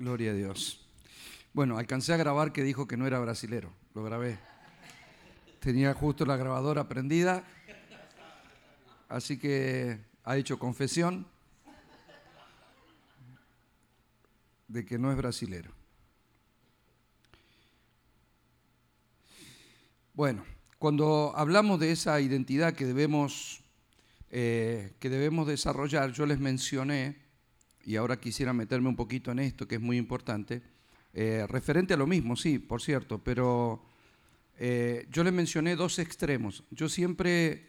Gloria a Dios. Bueno, alcancé a grabar que dijo que no era brasilero. Lo grabé. Tenía justo la grabadora prendida. Así que ha hecho confesión de que no es brasilero. Bueno, cuando hablamos de esa identidad que debemos, eh, que debemos desarrollar, yo les mencioné, y ahora quisiera meterme un poquito en esto, que es muy importante, eh, referente a lo mismo, sí, por cierto, pero eh, yo les mencioné dos extremos. Yo siempre,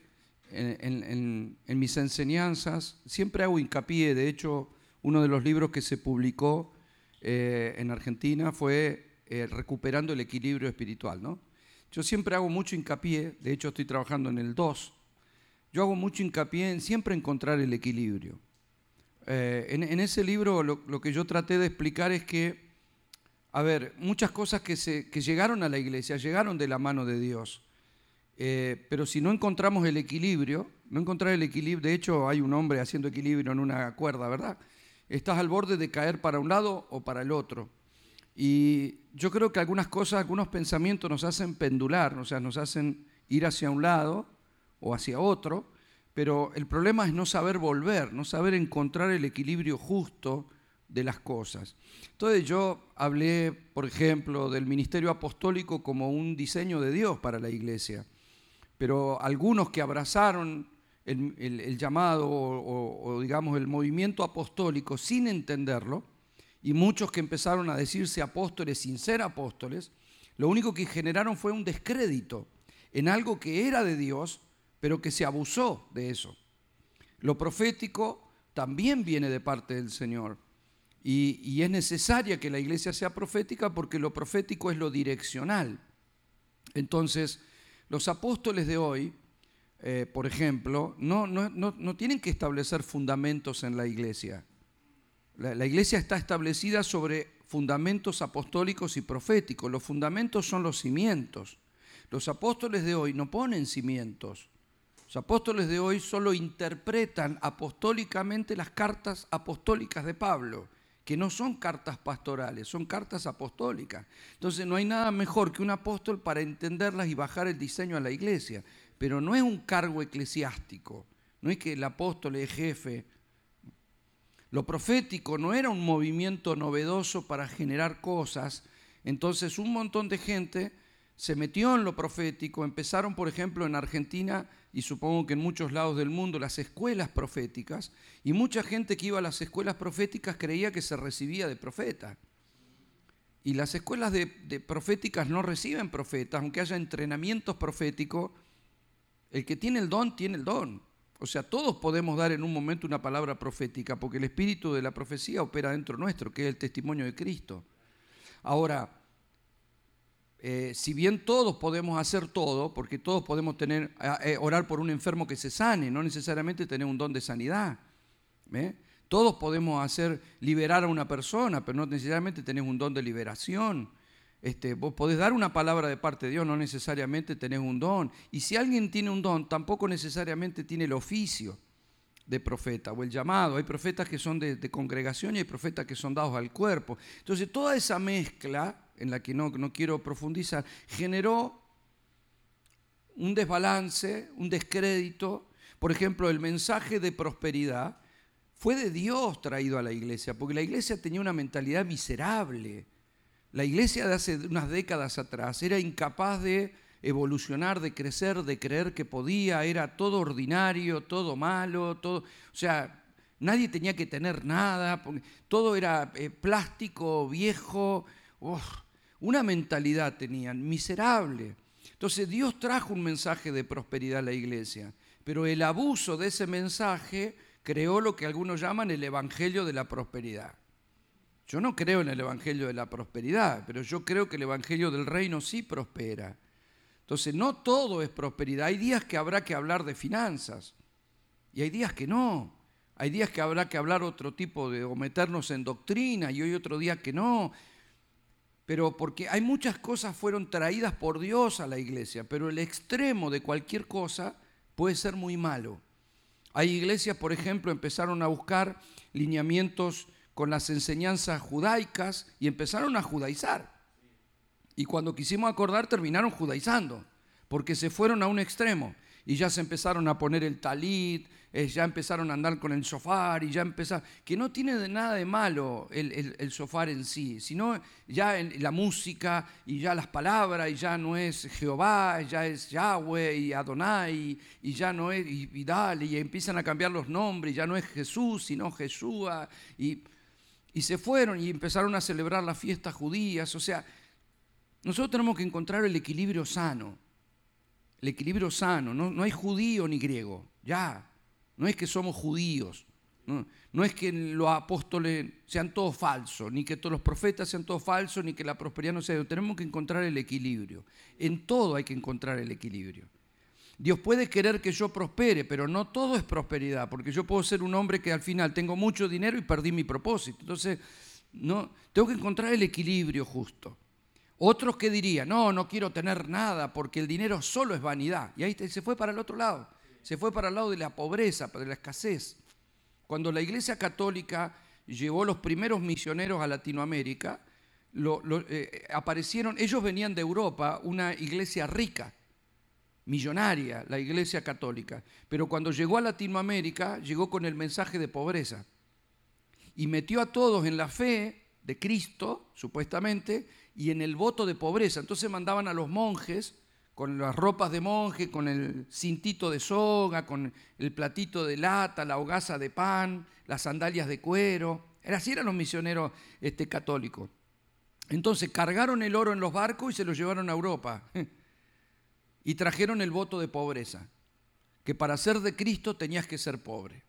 en, mis enseñanzas, siempre hago hincapié, de hecho, uno de los libros que se publicó en Argentina fue Recuperando el Equilibrio Espiritual, ¿no? Yo siempre hago mucho hincapié, de hecho estoy trabajando en el 2, yo hago mucho hincapié en siempre encontrar el equilibrio. Eh, en, ese libro lo, que yo traté de explicar es que, a ver, muchas cosas que, llegaron a la iglesia, llegaron de la mano de Dios, eh, pero si no encontramos el equilibrio, no encontrar el equilibrio, de hecho hay un hombre haciendo equilibrio en una cuerda, ¿verdad? Estás al borde de caer para un lado o para el otro. Y yo creo que algunas cosas, algunos pensamientos nos hacen pendular, o sea, nos hacen ir hacia un lado o hacia otro, pero el problema es no saber volver, no saber encontrar el equilibrio justo de las cosas. Entonces yo hablé, por ejemplo, del ministerio apostólico como un diseño de Dios para la iglesia, pero algunos que abrazaron el, llamado o digamos el movimiento apostólico sin entenderlo, y muchos que empezaron a decirse apóstoles sin ser apóstoles, lo único que generaron fue un descrédito en algo que era de Dios, pero que se abusó de eso. Lo profético también viene de parte del Señor. Y, es necesaria que la iglesia sea profética porque lo profético es lo direccional. Entonces, los apóstoles de hoy, eh, por ejemplo, no, no, no tienen que establecer fundamentos en la iglesia. La, iglesia está establecida sobre fundamentos apostólicos y proféticos. Los fundamentos son los cimientos. Los apóstoles de hoy no ponen cimientos. Los apóstoles de hoy solo interpretan apostólicamente las cartas apostólicas de Pablo, que no son cartas pastorales, son cartas apostólicas. Entonces no hay nada mejor que un apóstol para entenderlas y bajar el diseño a la iglesia. Pero no es un cargo eclesiástico, no es que el apóstol es jefe lo profético no era un movimiento novedoso para generar cosas. Entonces un montón de gente se metió en lo profético. Empezaron, por ejemplo, en Argentina y supongo que en muchos lados del mundo, las escuelas proféticas. Y mucha gente que iba a las escuelas proféticas creía que se recibía de profeta. Y las escuelas de, proféticas no reciben profetas, aunque haya entrenamientos proféticos. El que tiene el don, tiene el don. O sea, todos podemos dar en un momento una palabra profética, porque el espíritu de la profecía opera dentro nuestro, que es el testimonio de Cristo. Ahora, eh, si bien todos podemos hacer todo, porque todos podemos tener, eh, orar por un enfermo que se sane, no necesariamente tener un don de sanidad. Todos podemos hacer liberar a una persona, pero no necesariamente tener un don de liberación. Este, vos podés dar una palabra de parte de Dios, no necesariamente tenés un don. Y si alguien tiene un don, tampoco necesariamente tiene el oficio de profeta o el llamado. Hay profetas que son de, congregación y hay profetas que son dados al cuerpo. Entonces toda esa mezcla, en la que no, no quiero profundizar, generó un desbalance, un descrédito. Por ejemplo, el mensaje de prosperidad fue de Dios traído a la iglesia, porque la iglesia tenía una mentalidad miserable la iglesia de hace unas décadas atrás era incapaz de evolucionar, de crecer, de creer que podía, era todo ordinario, todo malo, todo, o sea, nadie tenía que tener nada, todo era eh, plástico, viejo, una mentalidad tenían, miserable. Entonces Dios trajo un mensaje de prosperidad a la iglesia, pero el abuso de ese mensaje creó lo que algunos llaman el evangelio de la prosperidad. Yo no creo en el Evangelio de la prosperidad, pero yo creo que el Evangelio del reino sí prospera. Entonces, no todo es prosperidad. Hay días que habrá que hablar de finanzas y hay días que no. Hay días que habrá que hablar otro tipo de, o meternos en doctrina y hoy otro día que no. Pero porque hay muchas cosas fueron traídas por Dios a la iglesia, pero el extremo de cualquier cosa puede ser muy malo. Hay iglesias, por ejemplo, empezaron a buscar lineamientos con las enseñanzas judaicas y empezaron a judaizar. Y cuando quisimos acordar terminaron judaizando, porque se fueron a un extremo y ya se empezaron a poner el talit, eh, ya empezaron a andar con el sofá y ya empezaron, que no tiene nada de malo el, el, en sí, sino ya la música y ya las palabras y ya no es Jehová, ya es Yahweh y Adonai y ya no es y, y empiezan a cambiar los nombres, ya no es Jesús sino Jesúa y, y se fueron y empezaron a celebrar las fiestas judías, o sea, nosotros tenemos que encontrar el equilibrio sano, el equilibrio sano, no, no hay judío ni griego, ya, no es que somos judíos, no, es que los apóstoles sean todos falsos, ni que todos los profetas sean todos falsos, ni que la prosperidad no sea. Tenemos que encontrar el equilibrio. En todo hay que encontrar el equilibrio. Dios puede querer que yo prospere, pero no todo es prosperidad, porque yo puedo ser un hombre que al final tengo mucho dinero y perdí mi propósito. Entonces, no, tengo que encontrar el equilibrio justo. Otros que dirían, no, no quiero tener nada porque el dinero solo es vanidad. Y ahí se fue para el otro lado se fue para el lado de la pobreza, de la escasez. Cuando la Iglesia Católica llevó los primeros misioneros a Latinoamérica, eh, aparecieron, ellos venían de Europa, una iglesia rica, millonaria, la Iglesia Católica, pero cuando llegó a Latinoamérica llegó con el mensaje de pobreza y metió a todos en la fe de Cristo, supuestamente, y en el voto de pobreza. Entonces mandaban a los monjes con las ropas de monje, con el cintito de soga, con el platito de lata, la hogaza de pan, las sandalias de cuero. Así eran los misioneros este, católicos. Entonces cargaron el oro en los barcos y se lo llevaron a Europa. Y trajeron el voto de pobreza, que para ser de Cristo tenías que ser pobre.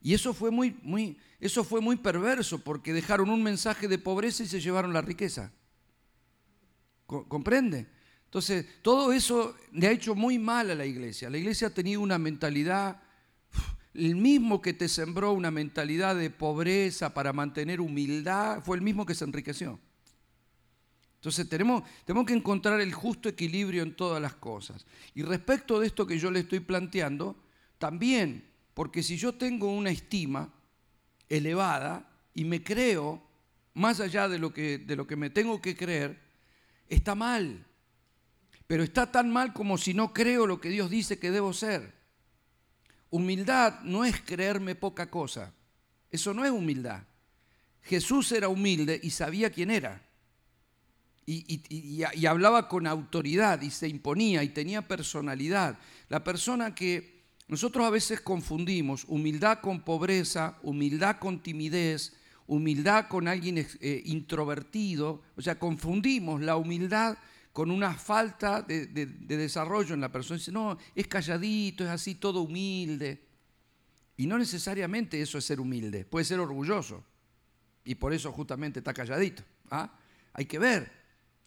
Y eso fue muy, muy, eso fue muy perverso porque dejaron un mensaje de pobreza y se llevaron la riqueza. ¿Comprende? Entonces, todo eso le ha hecho muy mal a la iglesia. La iglesia ha tenido una mentalidad, el mismo que te sembró una mentalidad de pobreza para mantener humildad, fue el mismo que se enriqueció. Entonces tenemos, tenemos que encontrar el justo equilibrio en todas las cosas. Y respecto de esto que yo le estoy planteando, también, porque si yo tengo una estima elevada y me creo más allá de lo que, de lo que me tengo que creer, está mal. Pero está tan mal como si no creo lo que Dios dice que debo ser. Humildad no es creerme poca cosa. Eso no es humildad. Jesús era humilde y sabía quién era. Y, hablaba con autoridad y se imponía y tenía personalidad. La persona que nosotros a veces confundimos humildad con pobreza, humildad con timidez, humildad con alguien eh, introvertido. O sea, confundimos la humildad con una falta de, desarrollo en la persona. Dice, no, es calladito, es así, todo humilde. Y no necesariamente eso es ser humilde, puede ser orgulloso. Y por eso justamente está calladito. ¿ah? Hay que ver.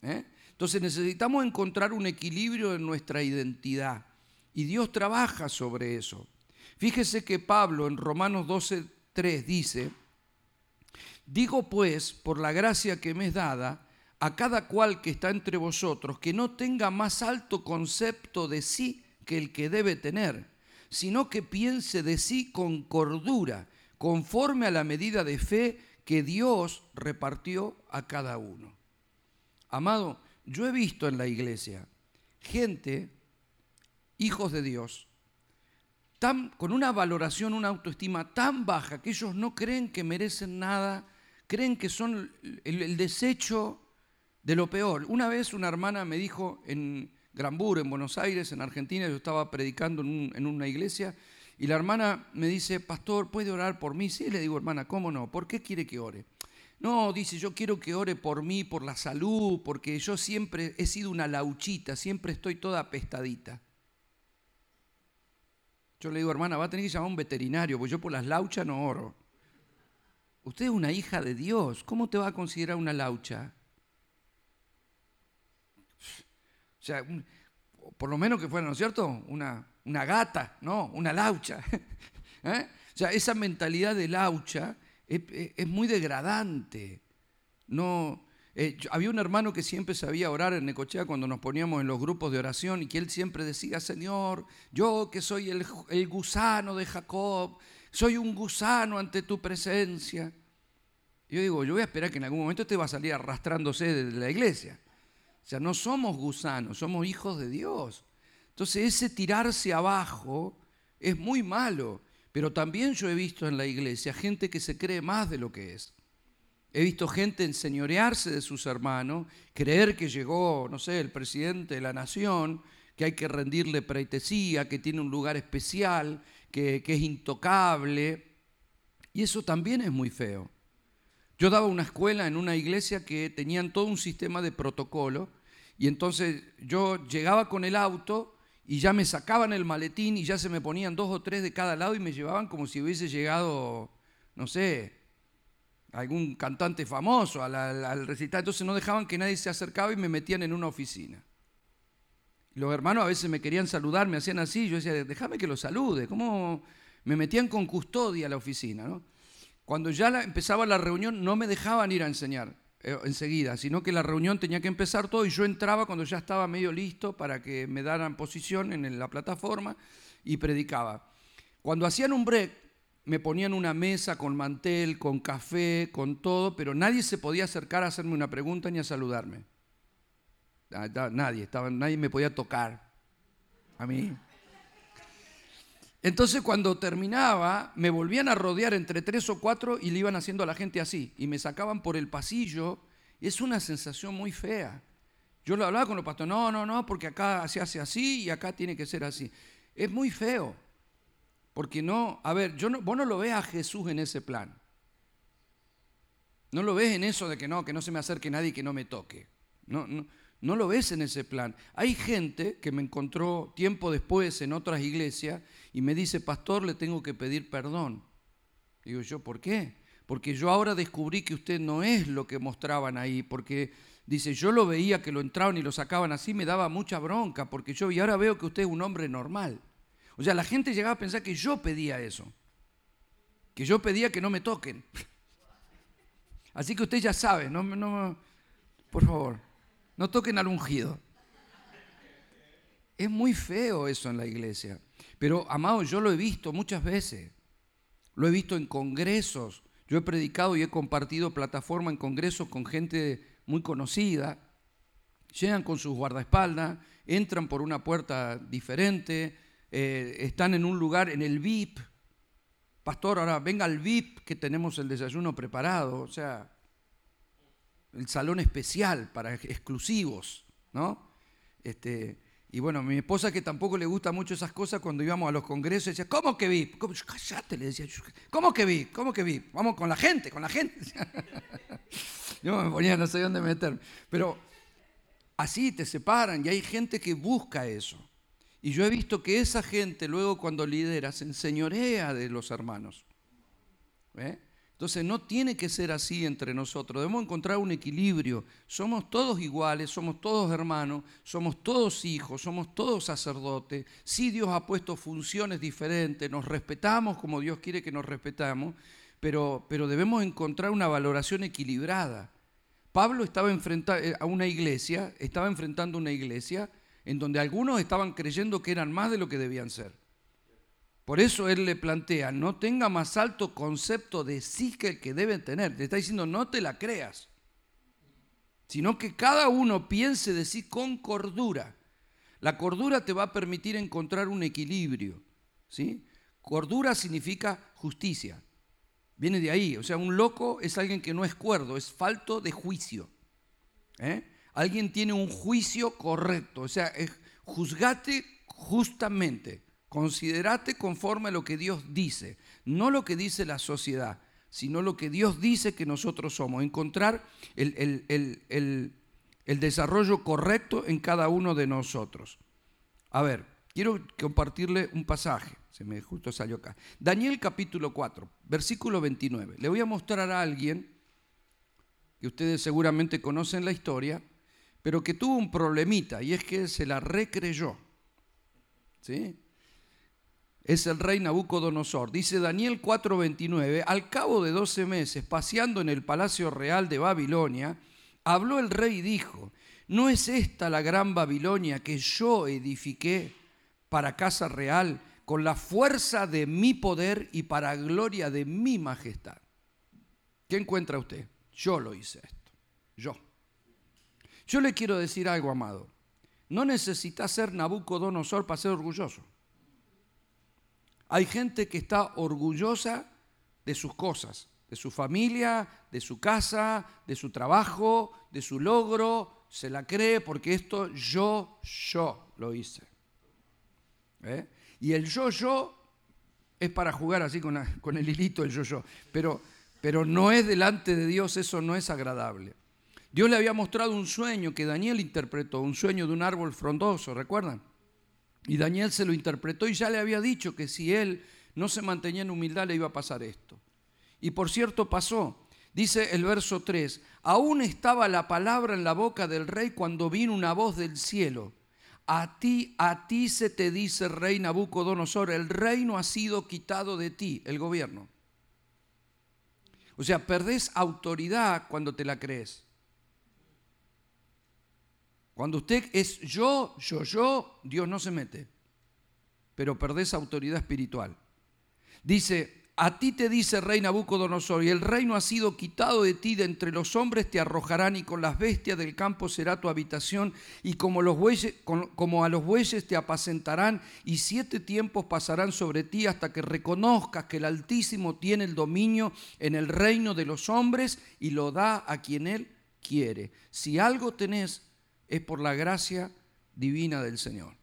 ¿eh? Entonces necesitamos encontrar un equilibrio en nuestra identidad. Y Dios trabaja sobre eso. Fíjese que Pablo en Romanos 12, 3 dice, digo pues, por la gracia que me es dada, a cada cual que está entre vosotros que no tenga más alto concepto de sí que el que debe tener, sino que piense de sí con cordura, conforme a la medida de fe que Dios repartió a cada uno. Amado, yo he visto en la iglesia gente, hijos de Dios, con una valoración, una autoestima tan baja que ellos no creen que merecen nada, creen que son el, desecho de lo peor. Una vez una hermana me dijo en Granburo, en Buenos Aires, en Argentina, yo estaba predicando en, una iglesia, y la hermana me dice, pastor, ¿puede orar por mí? Sí, le digo, hermana, ¿cómo no? ¿Por qué quiere que ore? No, dice, yo quiero que ore por mí, por la salud, porque yo siempre he sido una lauchita, siempre estoy toda apestadita. Yo le digo, hermana, va a tener que llamar a un veterinario, porque yo por las lauchas no oro. Usted es una hija de Dios, ¿cómo te va a considerar una laucha? O sea, por lo menos que fuera, ¿no es cierto? Una, una gata, ¿no? Una laucha. ¿Eh? O sea, esa mentalidad de laucha es, muy degradante. No, eh, había un hermano que siempre sabía orar en Necochea cuando nos poníamos en los grupos de oración y que él siempre decía, Señor, yo que soy el, el gusano de Jacob, soy un gusano ante tu presencia. Yo digo, yo voy a esperar que en algún momento te va a salir arrastrándose de la iglesia. O sea, no somos gusanos, somos hijos de Dios. Entonces ese tirarse abajo es muy malo. Pero también yo he visto en la iglesia gente que se cree más de lo que es. He visto gente enseñorearse de sus hermanos, creer que llegó, no sé, el presidente de la nación, que hay que rendirle preitesía, que tiene un lugar especial, que es intocable. Y eso también es muy feo. Yo daba una escuela en una iglesia que tenían todo un sistema de protocolo y entonces yo llegaba con el auto y ya me sacaban el maletín y ya se me ponían dos o tres de cada lado y me llevaban como si hubiese llegado, no sé, algún cantante famoso al, recital. Entonces no dejaban que nadie se acercaba y me metían en una oficina. Los hermanos a veces me querían saludar, me hacían así, yo decía, déjame que lo salude. ¿Cómo me metían con custodia a la oficina? ¿no? Cuando ya empezaba la reunión no me dejaban ir a enseñar. Eh, enseguida, sino que la reunión tenía que empezar todo y yo entraba cuando ya estaba medio listo para que me daran posición en la plataforma y predicaba. Cuando hacían un break, me ponían una mesa con mantel, con café, con todo, pero nadie se podía acercar a hacerme una pregunta ni a saludarme. Nadie, estaba, nadie me podía tocar. A mí. Entonces cuando terminaba, me volvían a rodear entre tres o cuatro y le iban haciendo a la gente así. Y me sacaban por el pasillo. Es una sensación muy fea. Yo lo hablaba con los pastores, no, no, no, porque acá se hace así y acá tiene que ser así. Es muy feo. Porque no, a ver, yo no, vos no lo ves a Jesús en ese plan. No lo ves en eso de que no, que no se me acerque nadie y que no me toque. No, no, no lo ves en ese plan. Hay gente que me encontró tiempo después en otras iglesias y me dice, pastor, le tengo que pedir perdón. Digo yo, ¿por qué? Porque yo ahora descubrí que usted no es lo que mostraban ahí, porque dice, yo lo veía que lo entraban y lo sacaban así, me daba mucha bronca, porque yo, y ahora veo que usted es un hombre normal. O sea, la gente llegaba a pensar que yo pedía eso, que yo pedía que no me toquen. Así que usted ya sabe, no, no, por favor, no toquen al ungido. Es muy feo eso en la iglesia. Pero, amado, yo lo he visto muchas veces. Lo he visto en congresos. Yo he predicado y he compartido plataforma en congresos con gente muy conocida. Llegan con sus guardaespaldas, entran por una puerta diferente, eh, están en un lugar, en el VIP. Pastor, ahora venga al VIP que tenemos el desayuno preparado. O sea, el salón especial para exclusivos, ¿no? Este, y bueno, mi esposa que tampoco le gusta mucho esas cosas, cuando íbamos a los congresos, decía, ¿cómo que vi? Cállate, le decía, ¿cómo que vi? ¿Cómo que vi? Vamos con la gente, con la gente. Yo me ponía, no sé dónde meterme. Pero así te separan y hay gente que busca eso. Y yo he visto que esa gente luego cuando lidera se enseñorea de los hermanos. ¿Eh? Entonces no tiene que ser así entre nosotros, debemos encontrar un equilibrio. Somos todos iguales, somos todos hermanos, somos todos hijos, somos todos sacerdotes. Sí Dios ha puesto funciones diferentes, nos respetamos como Dios quiere que nos respetamos, pero, pero debemos encontrar una valoración equilibrada. Pablo estaba enfrentando eh, a una iglesia, estaba enfrentando una iglesia en donde algunos estaban creyendo que eran más de lo que debían ser. Por eso él le plantea, no tenga más alto concepto de sí que el que debe tener. Le está diciendo, no te la creas, sino que cada uno piense de sí con cordura. La cordura te va a permitir encontrar un equilibrio. ¿sí? Cordura significa justicia. Viene de ahí. O sea, un loco es alguien que no es cuerdo, es falto de juicio. ¿eh? Alguien tiene un juicio correcto. O sea, juzgate justamente. Considerate conforme a lo que Dios dice, no lo que dice la sociedad, sino lo que Dios dice que nosotros somos. Encontrar el, el desarrollo correcto en cada uno de nosotros. A ver, quiero compartirle un pasaje. Se me justo salió acá. Daniel capítulo 4, versículo 29. Le voy a mostrar a alguien que ustedes seguramente conocen la historia, pero que tuvo un problemita y es que se la recreyó. ¿Sí? es el rey Nabucodonosor. Dice Daniel 4:29, al cabo de 12 meses, paseando en el palacio real de Babilonia, habló el rey y dijo, ¿no es esta la gran Babilonia que yo edifiqué para casa real con la fuerza de mi poder y para gloria de mi majestad? ¿Qué encuentra usted? Yo lo hice esto. Yo. Yo le quiero decir algo, amado. No necesitas ser Nabucodonosor para ser orgulloso. Hay gente que está orgullosa de sus cosas, de su familia, de su casa, de su trabajo, de su logro. Se la cree porque esto yo, yo lo hice. ¿Eh? Y el yo-yo es para jugar así con, el hilito el yo-yo. Pero, pero no es delante de Dios, eso no es agradable. Dios le había mostrado un sueño que Daniel interpretó, un sueño de un árbol frondoso, ¿recuerdan? Y Daniel se lo interpretó y ya le había dicho que si él no se mantenía en humildad le iba a pasar esto. Y por cierto pasó. Dice el verso 3, aún estaba la palabra en la boca del rey cuando vino una voz del cielo. A ti, a ti se te dice, rey Nabucodonosor, el reino ha sido quitado de ti, el gobierno. O sea, perdés autoridad cuando te la crees. Cuando usted es yo, yo, yo, Dios no se mete, pero perdés autoridad espiritual. Dice, a ti te dice rey Nabucodonosor, y el reino ha sido quitado de ti, de entre los hombres te arrojarán, y con las bestias del campo será tu habitación, y como, los bueyes, como a los bueyes te apacentarán, y siete tiempos pasarán sobre ti hasta que reconozcas que el Altísimo tiene el dominio en el reino de los hombres y lo da a quien él quiere. Si algo tenés es por la gracia divina del Señor.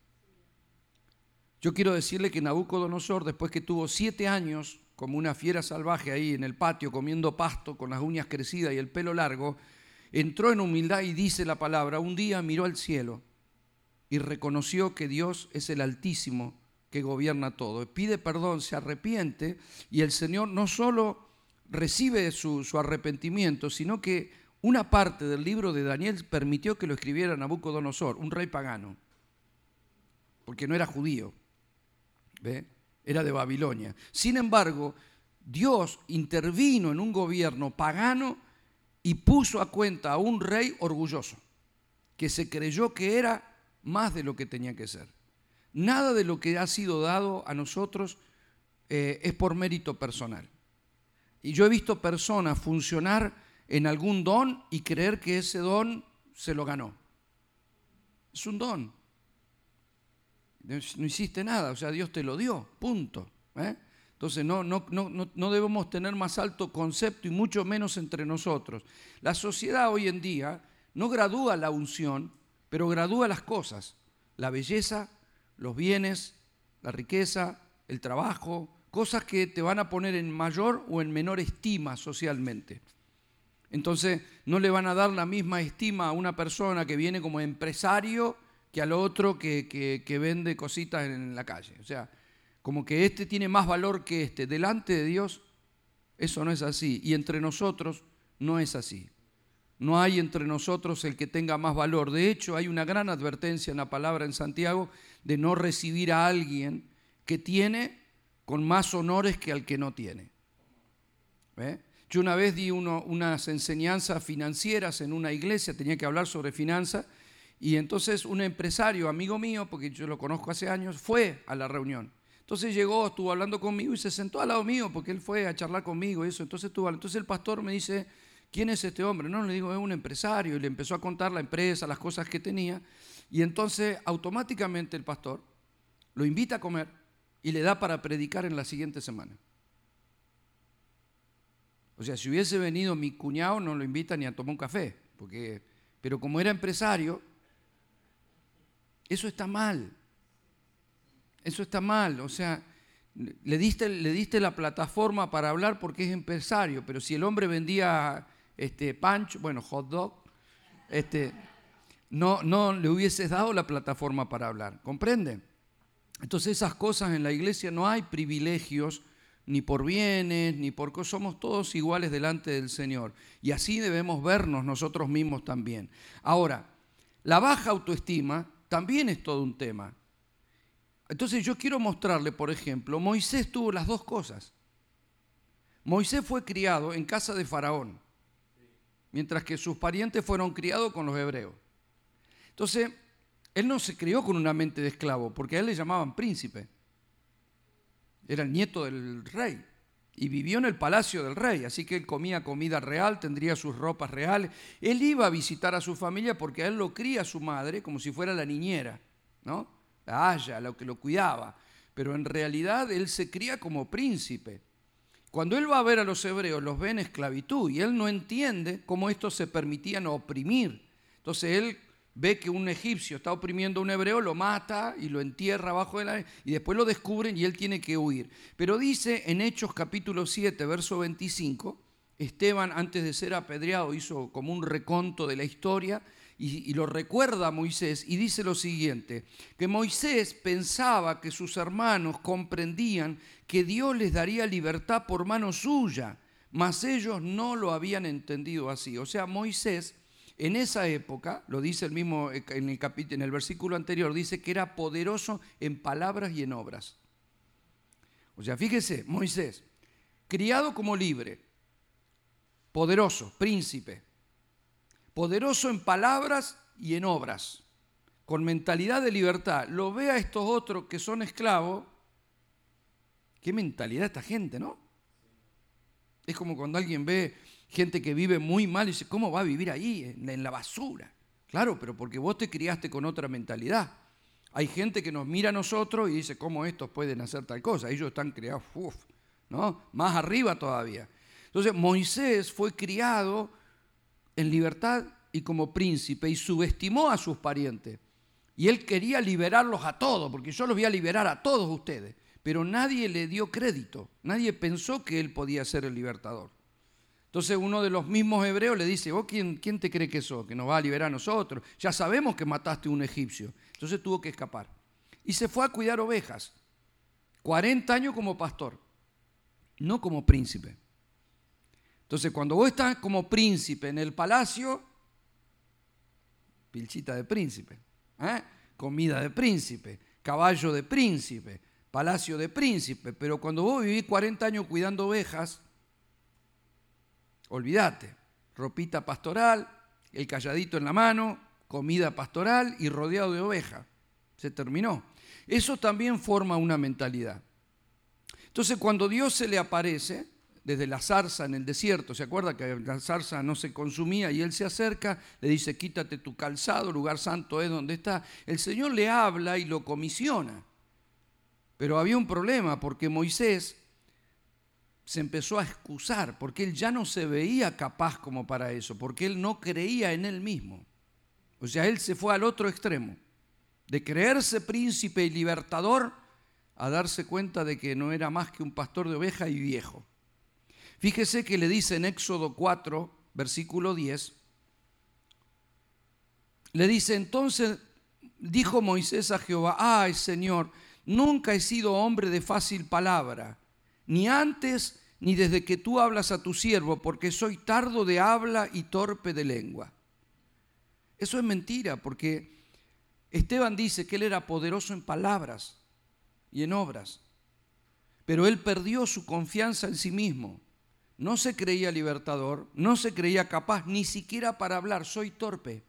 Yo quiero decirle que Nabucodonosor, después que tuvo siete años como una fiera salvaje ahí en el patio comiendo pasto con las uñas crecidas y el pelo largo, entró en humildad y dice la palabra, un día miró al cielo y reconoció que Dios es el Altísimo que gobierna todo. Pide perdón, se arrepiente y el Señor no solo recibe su, su arrepentimiento, sino que una parte del libro de Daniel permitió que lo escribiera Nabucodonosor, un rey pagano, porque no era judío, era de Babilonia. Sin embargo, Dios intervino en un gobierno pagano y puso a cuenta a un rey orgulloso, que se creyó que era más de lo que tenía que ser. Nada de lo que ha sido dado a nosotros eh, es por mérito personal. Y yo he visto personas funcionar en algún don y creer que ese don se lo ganó. Es un don. No hiciste nada, o sea, Dios te lo dio, punto. ¿eh? Entonces no, no, no, no debemos tener más alto concepto y mucho menos entre nosotros. La sociedad hoy en día no gradúa la unción, pero gradúa las cosas. La belleza, los bienes, la riqueza, el trabajo, cosas que te van a poner en mayor o en menor estima socialmente. Entonces no le van a dar la misma estima a una persona que viene como empresario que al otro que, vende cositas en la calle. O sea, como que este tiene más valor que este. Delante de Dios eso no es así. Y entre nosotros no es así. No hay entre nosotros el que tenga más valor. De hecho, hay una gran advertencia en la palabra en Santiago de no recibir a alguien que tiene con más honores que al que no tiene. ¿Ve? Yo una vez di unas enseñanzas financieras en una iglesia, tenía que hablar sobre finanzas, y entonces un empresario, amigo mío, porque yo lo conozco hace años, fue a la reunión. Entonces llegó, estuvo hablando conmigo y se sentó al lado mío porque él fue a charlar conmigo y eso. Entonces, entonces el pastor me dice, ¿quién es este hombre? No, le digo, es un empresario. Y le empezó a contar la empresa, las cosas que tenía. Y entonces automáticamente el pastor lo invita a comer y le da para predicar en la siguiente semana. O sea, si hubiese venido mi cuñado, no lo invita ni a tomar un café. Porque, pero como era empresario, eso está mal. Eso está mal. O sea, le diste, le diste la plataforma para hablar porque es empresario, pero si el hombre vendía este, pancho, bueno, hot dog, este, no, no le hubieses dado la plataforma para hablar. ¿Comprende? Entonces esas cosas en la iglesia no hay privilegios ni por bienes, ni por somos todos iguales delante del Señor. Y así debemos vernos nosotros mismos también. Ahora, la baja autoestima también es todo un tema. Entonces yo quiero mostrarle, por ejemplo, Moisés tuvo las dos cosas. Moisés fue criado en casa de Faraón, mientras que sus parientes fueron criados con los hebreos. Entonces, él no se crió con una mente de esclavo, porque a él le llamaban príncipe era el nieto del rey. y vivió en el palacio del rey, así que él comía comida real, tendría sus ropas reales. Él iba a visitar a su familia porque a él lo cría su madre como si fuera la niñera, ¿no? La haya, lo que lo cuidaba. Pero en realidad él se cría como príncipe. Cuando él va a ver a los hebreos, los ve en esclavitud y él no entiende cómo estos se permitían oprimir. Entonces él ve que un egipcio está oprimiendo a un hebreo, lo mata y lo entierra abajo de la... y después lo descubren y él tiene que huir. Pero dice en Hechos capítulo 7, verso 25, Esteban antes de ser apedreado hizo como un reconto de la historia y, y, lo recuerda a Moisés y dice lo siguiente, que Moisés pensaba que sus hermanos comprendían que Dios les daría libertad por mano suya, mas ellos no lo habían entendido así. O sea, Moisés en esa época, lo dice el mismo en el, capítulo, en el versículo anterior, dice que era poderoso en palabras y en obras. O sea, fíjese, Moisés, criado como libre, poderoso, príncipe, poderoso en palabras y en obras, con mentalidad de libertad. Lo ve a estos otros que son esclavos. Qué mentalidad esta gente, ¿no? Es como cuando alguien ve gente que vive muy mal y dice, ¿cómo va a vivir ahí, en la basura? Claro, pero porque vos te criaste con otra mentalidad. Hay gente que nos mira a nosotros y dice, ¿cómo estos pueden hacer tal cosa? Ellos están criados, uf, ¿no? Más arriba todavía. Entonces, Moisés fue criado en libertad y como príncipe y subestimó a sus parientes. Y él quería liberarlos a todos, porque yo los voy a liberar a todos ustedes. Pero nadie le dio crédito, nadie pensó que él podía ser el libertador. Entonces uno de los mismos hebreos le dice, ¿vos quién, quién te cree que sos? Que nos va a liberar a nosotros. Ya sabemos que mataste a un egipcio. Entonces tuvo que escapar. Y se fue a cuidar ovejas. 40 años como pastor, no como príncipe. Entonces cuando vos estás como príncipe en el palacio, pilchita de príncipe, ¿eh? comida de príncipe, caballo de príncipe, palacio de príncipe. Pero cuando vos vivís 40 años cuidando ovejas, Olvídate, ropita pastoral, el calladito en la mano, comida pastoral y rodeado de oveja. Se terminó. Eso también forma una mentalidad. Entonces cuando Dios se le aparece, desde la zarza en el desierto, ¿se acuerda que la zarza no se consumía y él se acerca, le dice, quítate tu calzado, lugar santo es donde está? El Señor le habla y lo comisiona. Pero había un problema porque Moisés se empezó a excusar porque él ya no se veía capaz como para eso, porque él no creía en él mismo. O sea, él se fue al otro extremo, de creerse príncipe y libertador a darse cuenta de que no era más que un pastor de oveja y viejo. Fíjese que le dice en Éxodo 4, versículo 10, le dice, entonces dijo Moisés a Jehová, ay Señor, nunca he sido hombre de fácil palabra ni antes ni desde que tú hablas a tu siervo, porque soy tardo de habla y torpe de lengua. Eso es mentira, porque Esteban dice que él era poderoso en palabras y en obras, pero él perdió su confianza en sí mismo. No se creía libertador, no se creía capaz ni siquiera para hablar, soy torpe.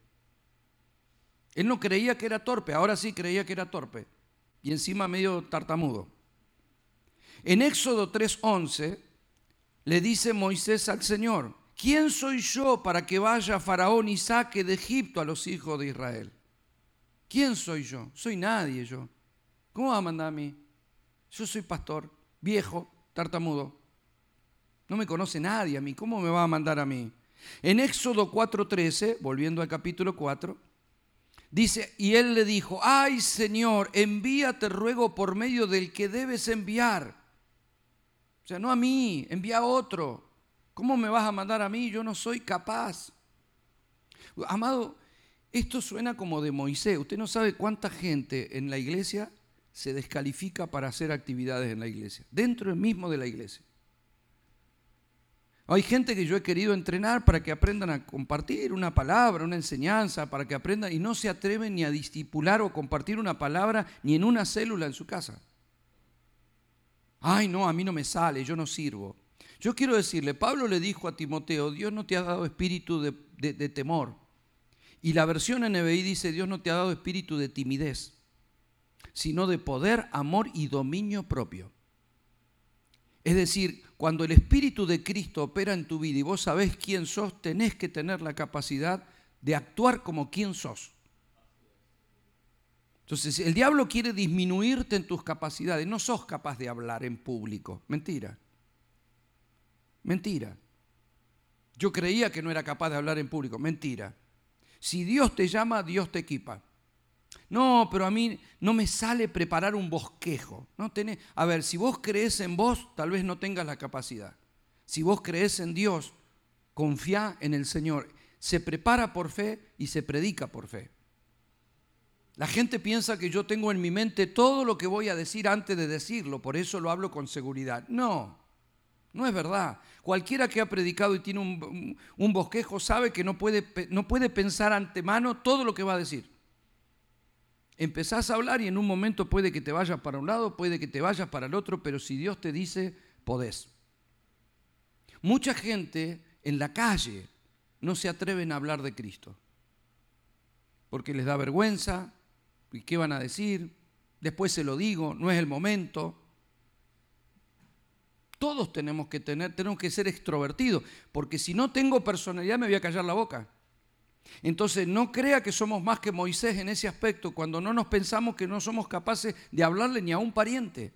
Él no creía que era torpe, ahora sí creía que era torpe, y encima medio tartamudo. En Éxodo 3:11 le dice Moisés al Señor, ¿quién soy yo para que vaya Faraón y saque de Egipto a los hijos de Israel? ¿Quién soy yo? Soy nadie yo. ¿Cómo va a mandar a mí? Yo soy pastor, viejo, tartamudo. No me conoce nadie a mí. ¿Cómo me va a mandar a mí? En Éxodo 4:13, volviendo al capítulo 4, dice, y él le dijo, ay Señor, envíate ruego por medio del que debes enviar o sea, no a mí, envía a otro. ¿Cómo me vas a mandar a mí? Yo no soy capaz. Amado, esto suena como de Moisés. Usted no sabe cuánta gente en la iglesia se descalifica para hacer actividades en la iglesia, dentro mismo de la iglesia. Hay gente que yo he querido entrenar para que aprendan a compartir una palabra, una enseñanza, para que aprendan y no se atreven ni a discipular o compartir una palabra ni en una célula en su casa. Ay, no, a mí no me sale, yo no sirvo. Yo quiero decirle, Pablo le dijo a Timoteo, Dios no te ha dado espíritu de, temor. Y la versión NBI dice, Dios no te ha dado espíritu de timidez, sino de poder, amor y dominio propio. Es decir, cuando el Espíritu de Cristo opera en tu vida y vos sabés quién sos, tenés que tener la capacidad de actuar como quién sos. Entonces, el diablo quiere disminuirte en tus capacidades. No sos capaz de hablar en público. Mentira. Mentira. Yo creía que no era capaz de hablar en público. Mentira. Si Dios te llama, Dios te equipa. No, pero a mí no me sale preparar un bosquejo. No a ver, si vos crees en vos, tal vez no tengas la capacidad. Si vos crees en Dios, confía en el Señor. Se prepara por fe y se predica por fe. La gente piensa que yo tengo en mi mente todo lo que voy a decir antes de decirlo, por eso lo hablo con seguridad. No, no es verdad. Cualquiera que ha predicado y tiene un, bosquejo sabe que no puede, no puede pensar antemano todo lo que va a decir. Empezás a hablar y en un momento puede que te vayas para un lado, puede que te vayas para el otro, pero si Dios te dice, podés. Mucha gente en la calle no se atreven a hablar de Cristo, porque les da vergüenza, ¿y qué van a decir? Después se lo digo, no es el momento. Todos tenemos que tener, tenemos que ser extrovertidos, porque si no tengo personalidad me voy a callar la boca. Entonces no crea que somos más que Moisés en ese aspecto cuando no nos pensamos que no somos capaces de hablarle ni a un pariente.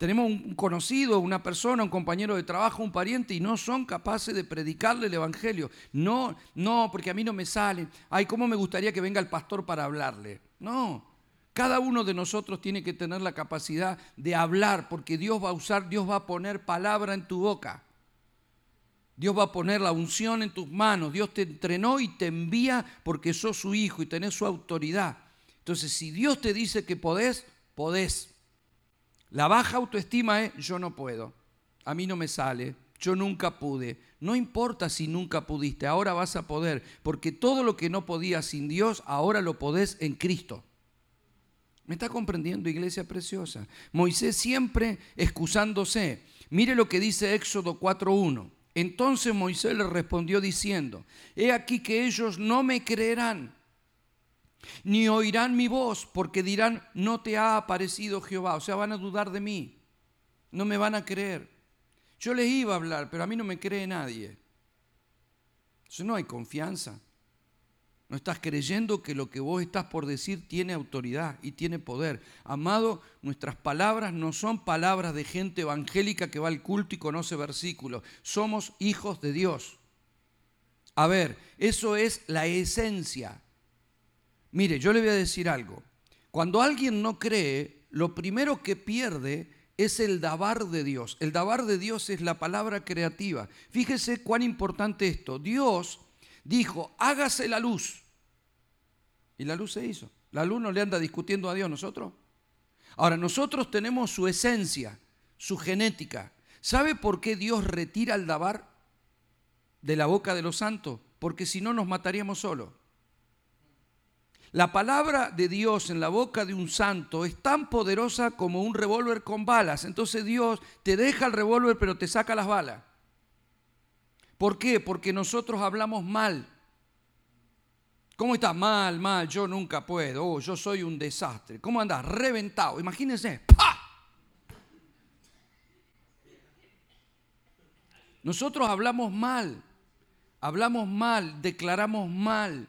Tenemos un conocido, una persona, un compañero de trabajo, un pariente y no son capaces de predicarle el Evangelio. No, no, porque a mí no me sale. Ay, ¿cómo me gustaría que venga el pastor para hablarle? No, cada uno de nosotros tiene que tener la capacidad de hablar porque Dios va a usar, Dios va a poner palabra en tu boca. Dios va a poner la unción en tus manos. Dios te entrenó y te envía porque sos su hijo y tenés su autoridad. Entonces, si Dios te dice que podés, podés. La baja autoestima es yo no puedo. A mí no me sale. Yo nunca pude. No importa si nunca pudiste, ahora vas a poder, porque todo lo que no podías sin Dios, ahora lo podés en Cristo. ¿Me está comprendiendo, iglesia preciosa? Moisés siempre excusándose. Mire lo que dice Éxodo 4.1. Entonces Moisés le respondió diciendo, he aquí que ellos no me creerán, ni oirán mi voz, porque dirán, no te ha aparecido Jehová. O sea, van a dudar de mí, no me van a creer. Yo les iba a hablar, pero a mí no me cree nadie. Entonces no hay confianza. No estás creyendo que lo que vos estás por decir tiene autoridad y tiene poder. Amado, nuestras palabras no son palabras de gente evangélica que va al culto y conoce versículos. Somos hijos de Dios. A ver, eso es la esencia. Mire, yo le voy a decir algo. Cuando alguien no cree, lo primero que pierde es el dabar de Dios. El dabar de Dios es la palabra creativa. Fíjese cuán importante esto. Dios dijo, hágase la luz. Y la luz se hizo. La luz no le anda discutiendo a Dios nosotros. Ahora, nosotros tenemos su esencia, su genética. ¿Sabe por qué Dios retira el dabar de la boca de los santos? Porque si no nos mataríamos solos. La palabra de Dios en la boca de un santo es tan poderosa como un revólver con balas. Entonces Dios te deja el revólver pero te saca las balas. ¿Por qué? Porque nosotros hablamos mal. ¿Cómo estás? Mal, mal, yo nunca puedo. Oh, yo soy un desastre. ¿Cómo andas? Reventado. Imagínense. Nosotros hablamos mal. Hablamos mal, declaramos mal,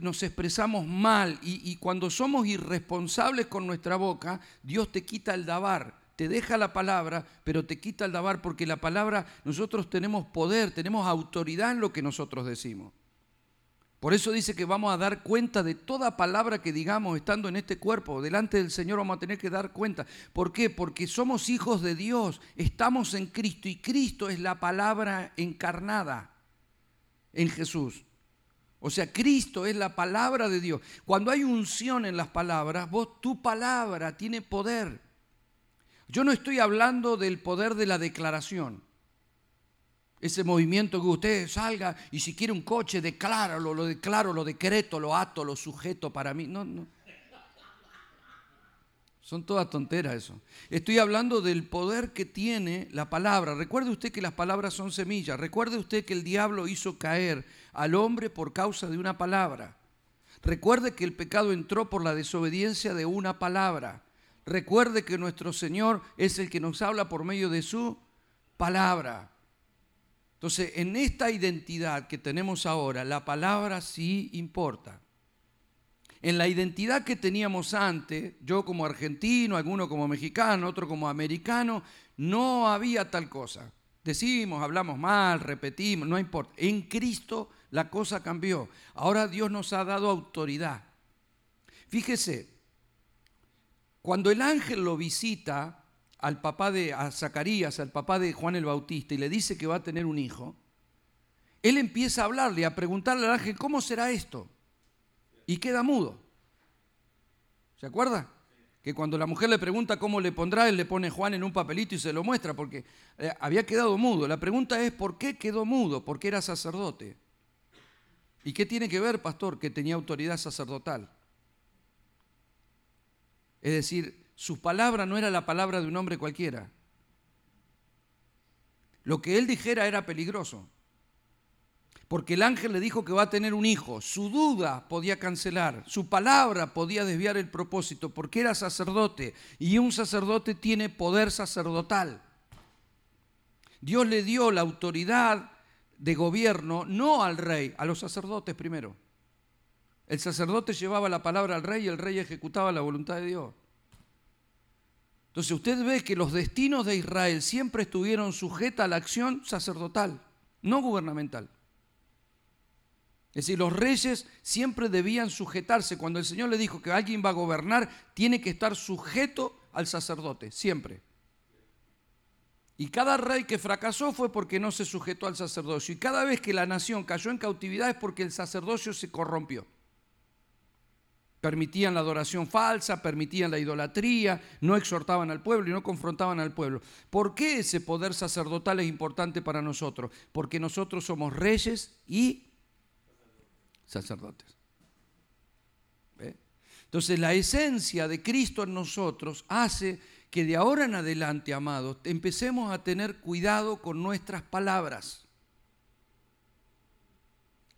nos expresamos mal y, cuando somos irresponsables con nuestra boca, Dios te quita el dabar te deja la palabra, pero te quita el dabar porque la palabra, nosotros tenemos poder, tenemos autoridad en lo que nosotros decimos. Por eso dice que vamos a dar cuenta de toda palabra que digamos estando en este cuerpo. Delante del Señor vamos a tener que dar cuenta. ¿Por qué? Porque somos hijos de Dios, estamos en Cristo y Cristo es la palabra encarnada en Jesús. O sea, Cristo es la palabra de Dios. Cuando hay unción en las palabras, vos tu palabra tiene poder. Yo no estoy hablando del poder de la declaración. Ese movimiento que usted salga y si quiere un coche, decláralo, lo declaro, lo decreto, lo ato, lo sujeto para mí. No, no. Son todas tonteras eso. Estoy hablando del poder que tiene la palabra. Recuerde usted que las palabras son semillas. Recuerde usted que el diablo hizo caer al hombre por causa de una palabra. Recuerde que el pecado entró por la desobediencia de una palabra. recuerde que nuestro Señor es el que nos habla por medio de su palabra. Entonces, en esta identidad que tenemos ahora, la palabra sí importa. En la identidad que teníamos antes, yo como argentino, alguno como mexicano, otro como americano, no había tal cosa. Decimos, hablamos mal, repetimos, no importa. En Cristo la cosa cambió. Ahora Dios nos ha dado autoridad. Fíjese, cuando el ángel lo visita al papá de Zacarías, al papá de Juan el Bautista, y le dice que va a tener un hijo, él empieza a hablarle, a preguntarle al ángel, ¿cómo será esto? Y queda mudo. ¿Se acuerda? Que cuando la mujer le pregunta cómo le pondrá, él le pone Juan en un papelito y se lo muestra, porque eh, había quedado mudo. La pregunta es, ¿por qué quedó mudo? Porque era sacerdote. ¿Y qué tiene que ver, pastor? Que tenía autoridad sacerdotal. Es decir, su palabra no era la palabra de un hombre cualquiera. Lo que él dijera era peligroso. Porque el ángel le dijo que va a tener un hijo. Su duda podía cancelar. Su palabra podía desviar el propósito porque era sacerdote. Y un sacerdote tiene poder sacerdotal. Dios le dio la autoridad de gobierno no al rey, a los sacerdotes primero. El sacerdote llevaba la palabra al rey y el rey ejecutaba la voluntad de Dios. Entonces usted ve que los destinos de Israel siempre estuvieron sujetos a la acción sacerdotal, no gubernamental. Es decir, los reyes siempre debían sujetarse. Cuando el Señor le dijo que alguien va a gobernar, tiene que estar sujeto al sacerdote, siempre. Y cada rey que fracasó fue porque no se sujetó al sacerdocio. Y cada vez que la nación cayó en cautividad es porque el sacerdocio se corrompió permitían la adoración falsa, permitían la idolatría, no exhortaban al pueblo y no confrontaban al pueblo. ¿Por qué ese poder sacerdotal es importante para nosotros? Porque nosotros somos reyes y sacerdotes. Entonces la esencia de Cristo en nosotros hace que de ahora en adelante, amados, empecemos a tener cuidado con nuestras palabras.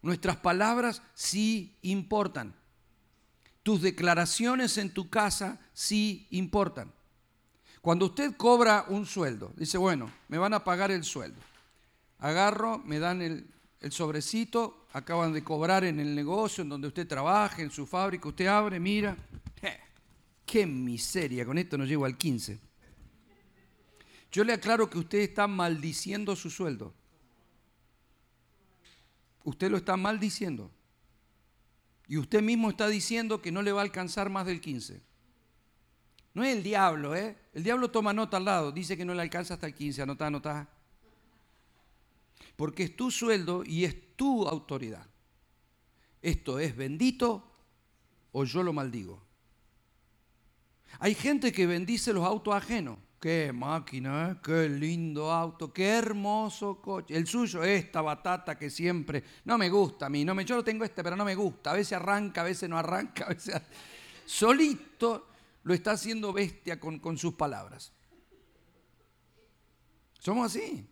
Nuestras palabras sí importan. Tus declaraciones en tu casa sí importan. Cuando usted cobra un sueldo, dice, bueno, me van a pagar el sueldo. Agarro, me dan el, sobrecito, acaban de cobrar en el negocio en donde usted trabaja, en su fábrica, usted abre, mira, qué miseria, con esto no llego al 15. Yo le aclaro que usted está maldiciendo su sueldo. Usted lo está maldiciendo. Y usted mismo está diciendo que no le va a alcanzar más del 15. No es el diablo, ¿eh? El diablo toma nota al lado, dice que no le alcanza hasta el 15, anota, anota. Porque es tu sueldo y es tu autoridad. Esto es bendito o yo lo maldigo. Hay gente que bendice los autos ajenos. Qué máquina, ¿eh? qué lindo auto, qué hermoso coche. El suyo, esta batata que siempre no me gusta a mí. No me, yo lo tengo este, pero no me gusta. A veces arranca, a veces no arranca. A veces... Solito lo está haciendo bestia con, con sus palabras. Somos así.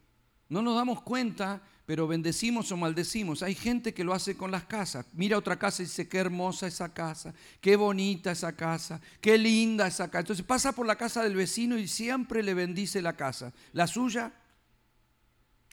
No nos damos cuenta pero bendecimos o maldecimos. Hay gente que lo hace con las casas. Mira otra casa y dice, qué hermosa esa casa, qué bonita esa casa, qué linda esa casa. Entonces pasa por la casa del vecino y siempre le bendice la casa. ¿La suya?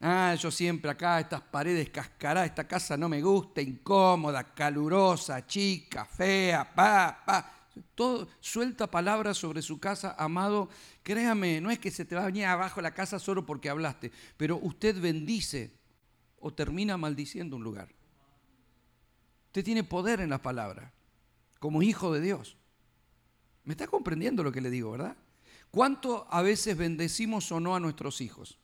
Ah, yo siempre acá, estas paredes cascaradas, esta casa no me gusta, incómoda, calurosa, chica, fea, pa, pa. Todo, suelta palabras sobre su casa, amado. Créame, no es que se te va a venir abajo la casa solo porque hablaste, pero usted bendice o termina maldiciendo un lugar. Usted tiene poder en las palabras, como hijo de Dios. ¿Me está comprendiendo lo que le digo, verdad? ¿Cuánto a veces bendecimos o no a nuestros hijos?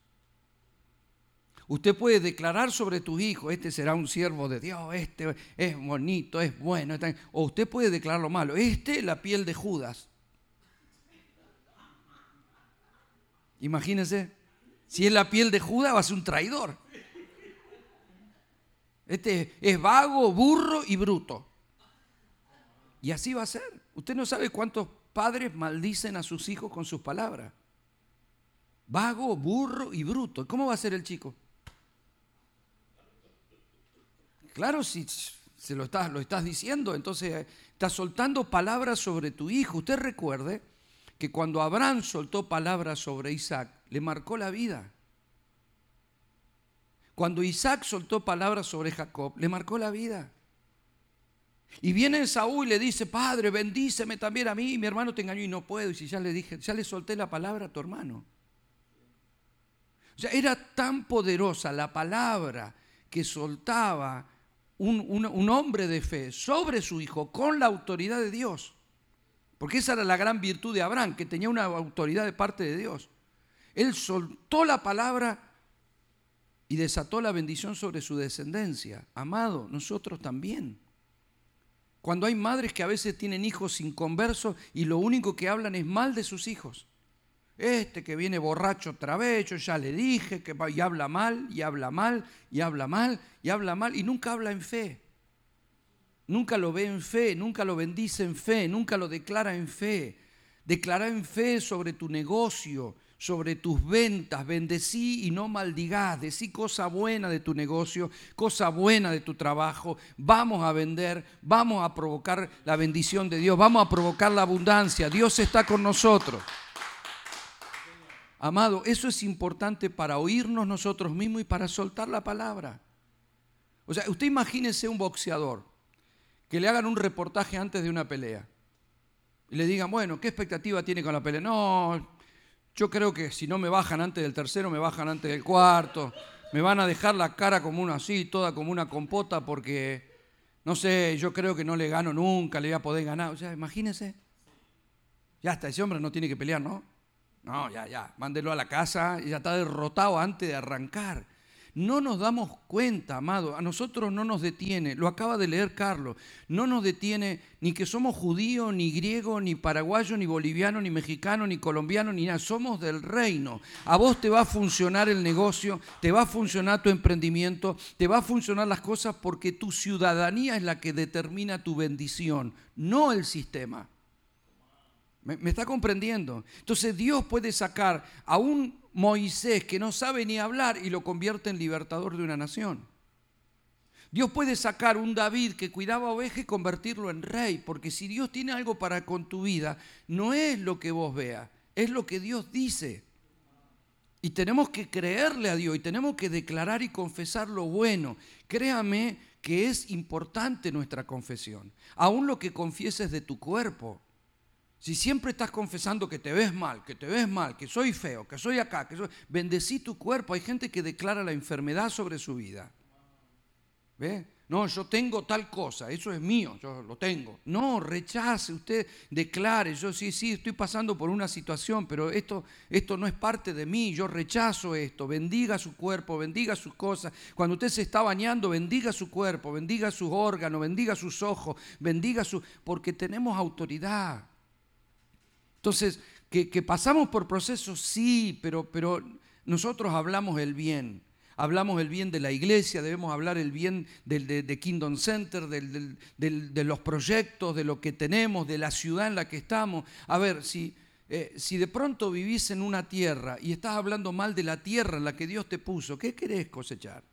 Usted puede declarar sobre tu hijo, este será un siervo de Dios, este es bonito, es bueno, o usted puede declarar lo malo, este la piel de Judas. Imagínense, si es la piel de Judas va a ser un traidor. Este es vago, burro y bruto. Y así va a ser. Usted no sabe cuántos padres maldicen a sus hijos con sus palabras. Vago, burro y bruto. ¿Cómo va a ser el chico? Claro, si se lo estás, lo estás diciendo, entonces estás soltando palabras sobre tu hijo. Usted recuerde que cuando Abraham soltó palabras sobre Isaac, le marcó la vida. Cuando Isaac soltó palabras sobre Jacob, le marcó la vida. Y viene Saúl y le dice, Padre, bendíceme también a mí, mi hermano te engañó y no puedo. Y si ya le dije, ya le solté la palabra a tu hermano. O sea, era tan poderosa la palabra que soltaba un, un hombre de fe sobre su hijo con la autoridad de Dios. Porque esa era la gran virtud de Abraham, que tenía una autoridad de parte de Dios. Él soltó la palabra y desató la bendición sobre su descendencia. Amado, nosotros también. Cuando hay madres que a veces tienen hijos inconversos y lo único que hablan es mal de sus hijos. Este que viene borracho otra vez, yo ya le dije que y habla mal, y habla mal, y habla mal, y habla mal, y nunca habla en fe. Nunca lo ve en fe, nunca lo bendice en fe, nunca lo declara en fe. Declara en fe sobre tu negocio, sobre tus ventas, bendecí y no maldigás, decí cosa buena de tu negocio, cosa buena de tu trabajo, vamos a vender, vamos a provocar la bendición de Dios, vamos a provocar la abundancia, Dios está con nosotros. Amado, eso es importante para oírnos nosotros mismos y para soltar la palabra. O sea, usted imagínese un boxeador que le hagan un reportaje antes de una pelea y le digan, bueno, ¿qué expectativa tiene con la pelea? No, yo creo que si no me bajan antes del tercero, me bajan antes del cuarto. Me van a dejar la cara como una así, toda como una compota, porque, no sé, yo creo que no le gano nunca, le voy a poder ganar. O sea, imagínense. Ya está, ese hombre no tiene que pelear, ¿no? No, ya, ya, mándelo a la casa y ya está derrotado antes de arrancar. No nos damos cuenta, amado, a nosotros no nos detiene, lo acaba de leer Carlos, no nos detiene ni que somos judíos, ni griego, ni paraguayo, ni boliviano, ni mexicano, ni colombiano, ni nada, somos del reino. A vos te va a funcionar el negocio, te va a funcionar tu emprendimiento, te va a funcionar las cosas porque tu ciudadanía es la que determina tu bendición, no el sistema. ¿Me, está comprendiendo? Entonces Dios puede sacar a un Moisés que no sabe ni hablar y lo convierte en libertador de una nación. Dios puede sacar un David que cuidaba ovejas y convertirlo en rey, porque si Dios tiene algo para con tu vida, no es lo que vos veas, es lo que Dios dice. Y tenemos que creerle a Dios y tenemos que declarar y confesar lo bueno. Créame que es importante nuestra confesión, aún lo que confieses de tu cuerpo. Si siempre estás confesando que te ves mal, que te ves mal, que soy feo, que soy acá, que soy... Bendecí tu cuerpo. Hay gente que declara la enfermedad sobre su vida. ¿Ve? No, yo tengo tal cosa, eso es mío, yo lo tengo. No, rechace, usted declare, yo sí, sí, estoy pasando por una situación, pero esto, esto no es parte de mí, yo rechazo esto. Bendiga su cuerpo, bendiga sus cosas. Cuando usted se está bañando, bendiga su cuerpo, bendiga sus órganos, bendiga sus ojos, bendiga su... porque tenemos autoridad. Entonces, que, pasamos por procesos, sí, pero, pero nosotros hablamos el bien. Hablamos el bien de la iglesia, debemos hablar el bien del, de, Kingdom Center, de los proyectos, de lo que tenemos, de la ciudad en la que estamos. A ver, si, eh, si de pronto vivís en una tierra y estás hablando mal de la tierra en la que Dios te puso, ¿qué querés cosechar?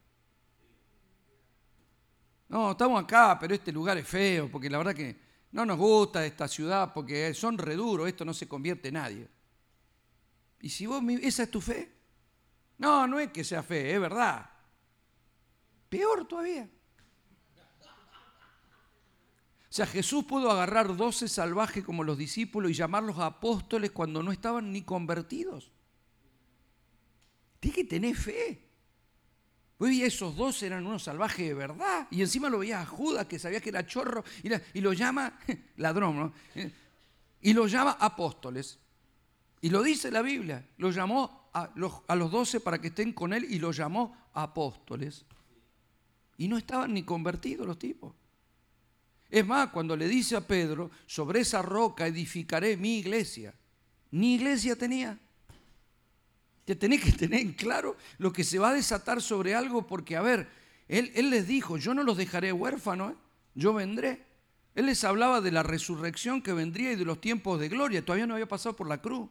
No, estamos acá, pero este lugar es feo, porque la verdad que no nos gusta esta ciudad porque son reduros, esto no se convierte en nadie. Y si vos, esa es tu fe, no, no es que sea fe, es verdad. Peor todavía. O sea, Jesús pudo agarrar doce salvajes como los discípulos y llamarlos apóstoles cuando no estaban ni convertidos. Tienes que tener fe. Hoy esos dos eran unos salvajes de verdad. Y encima lo veía a Judas, que sabía que era chorro, y, lo llama ladrón, ¿no? Y lo llama apóstoles. Y lo dice la Biblia. Lo llamó a los doce para que estén con él y lo llamó apóstoles. Y no estaban ni convertidos los tipos. Es más, cuando le dice a Pedro, sobre esa roca edificaré mi iglesia, ni iglesia tenía. Te tenés que tener en claro lo que se va a desatar sobre algo, porque, a ver, él, él les dijo, yo no los dejaré huérfanos, ¿eh? yo vendré. Él les hablaba de la resurrección que vendría y de los tiempos de gloria. Todavía no había pasado por la cruz.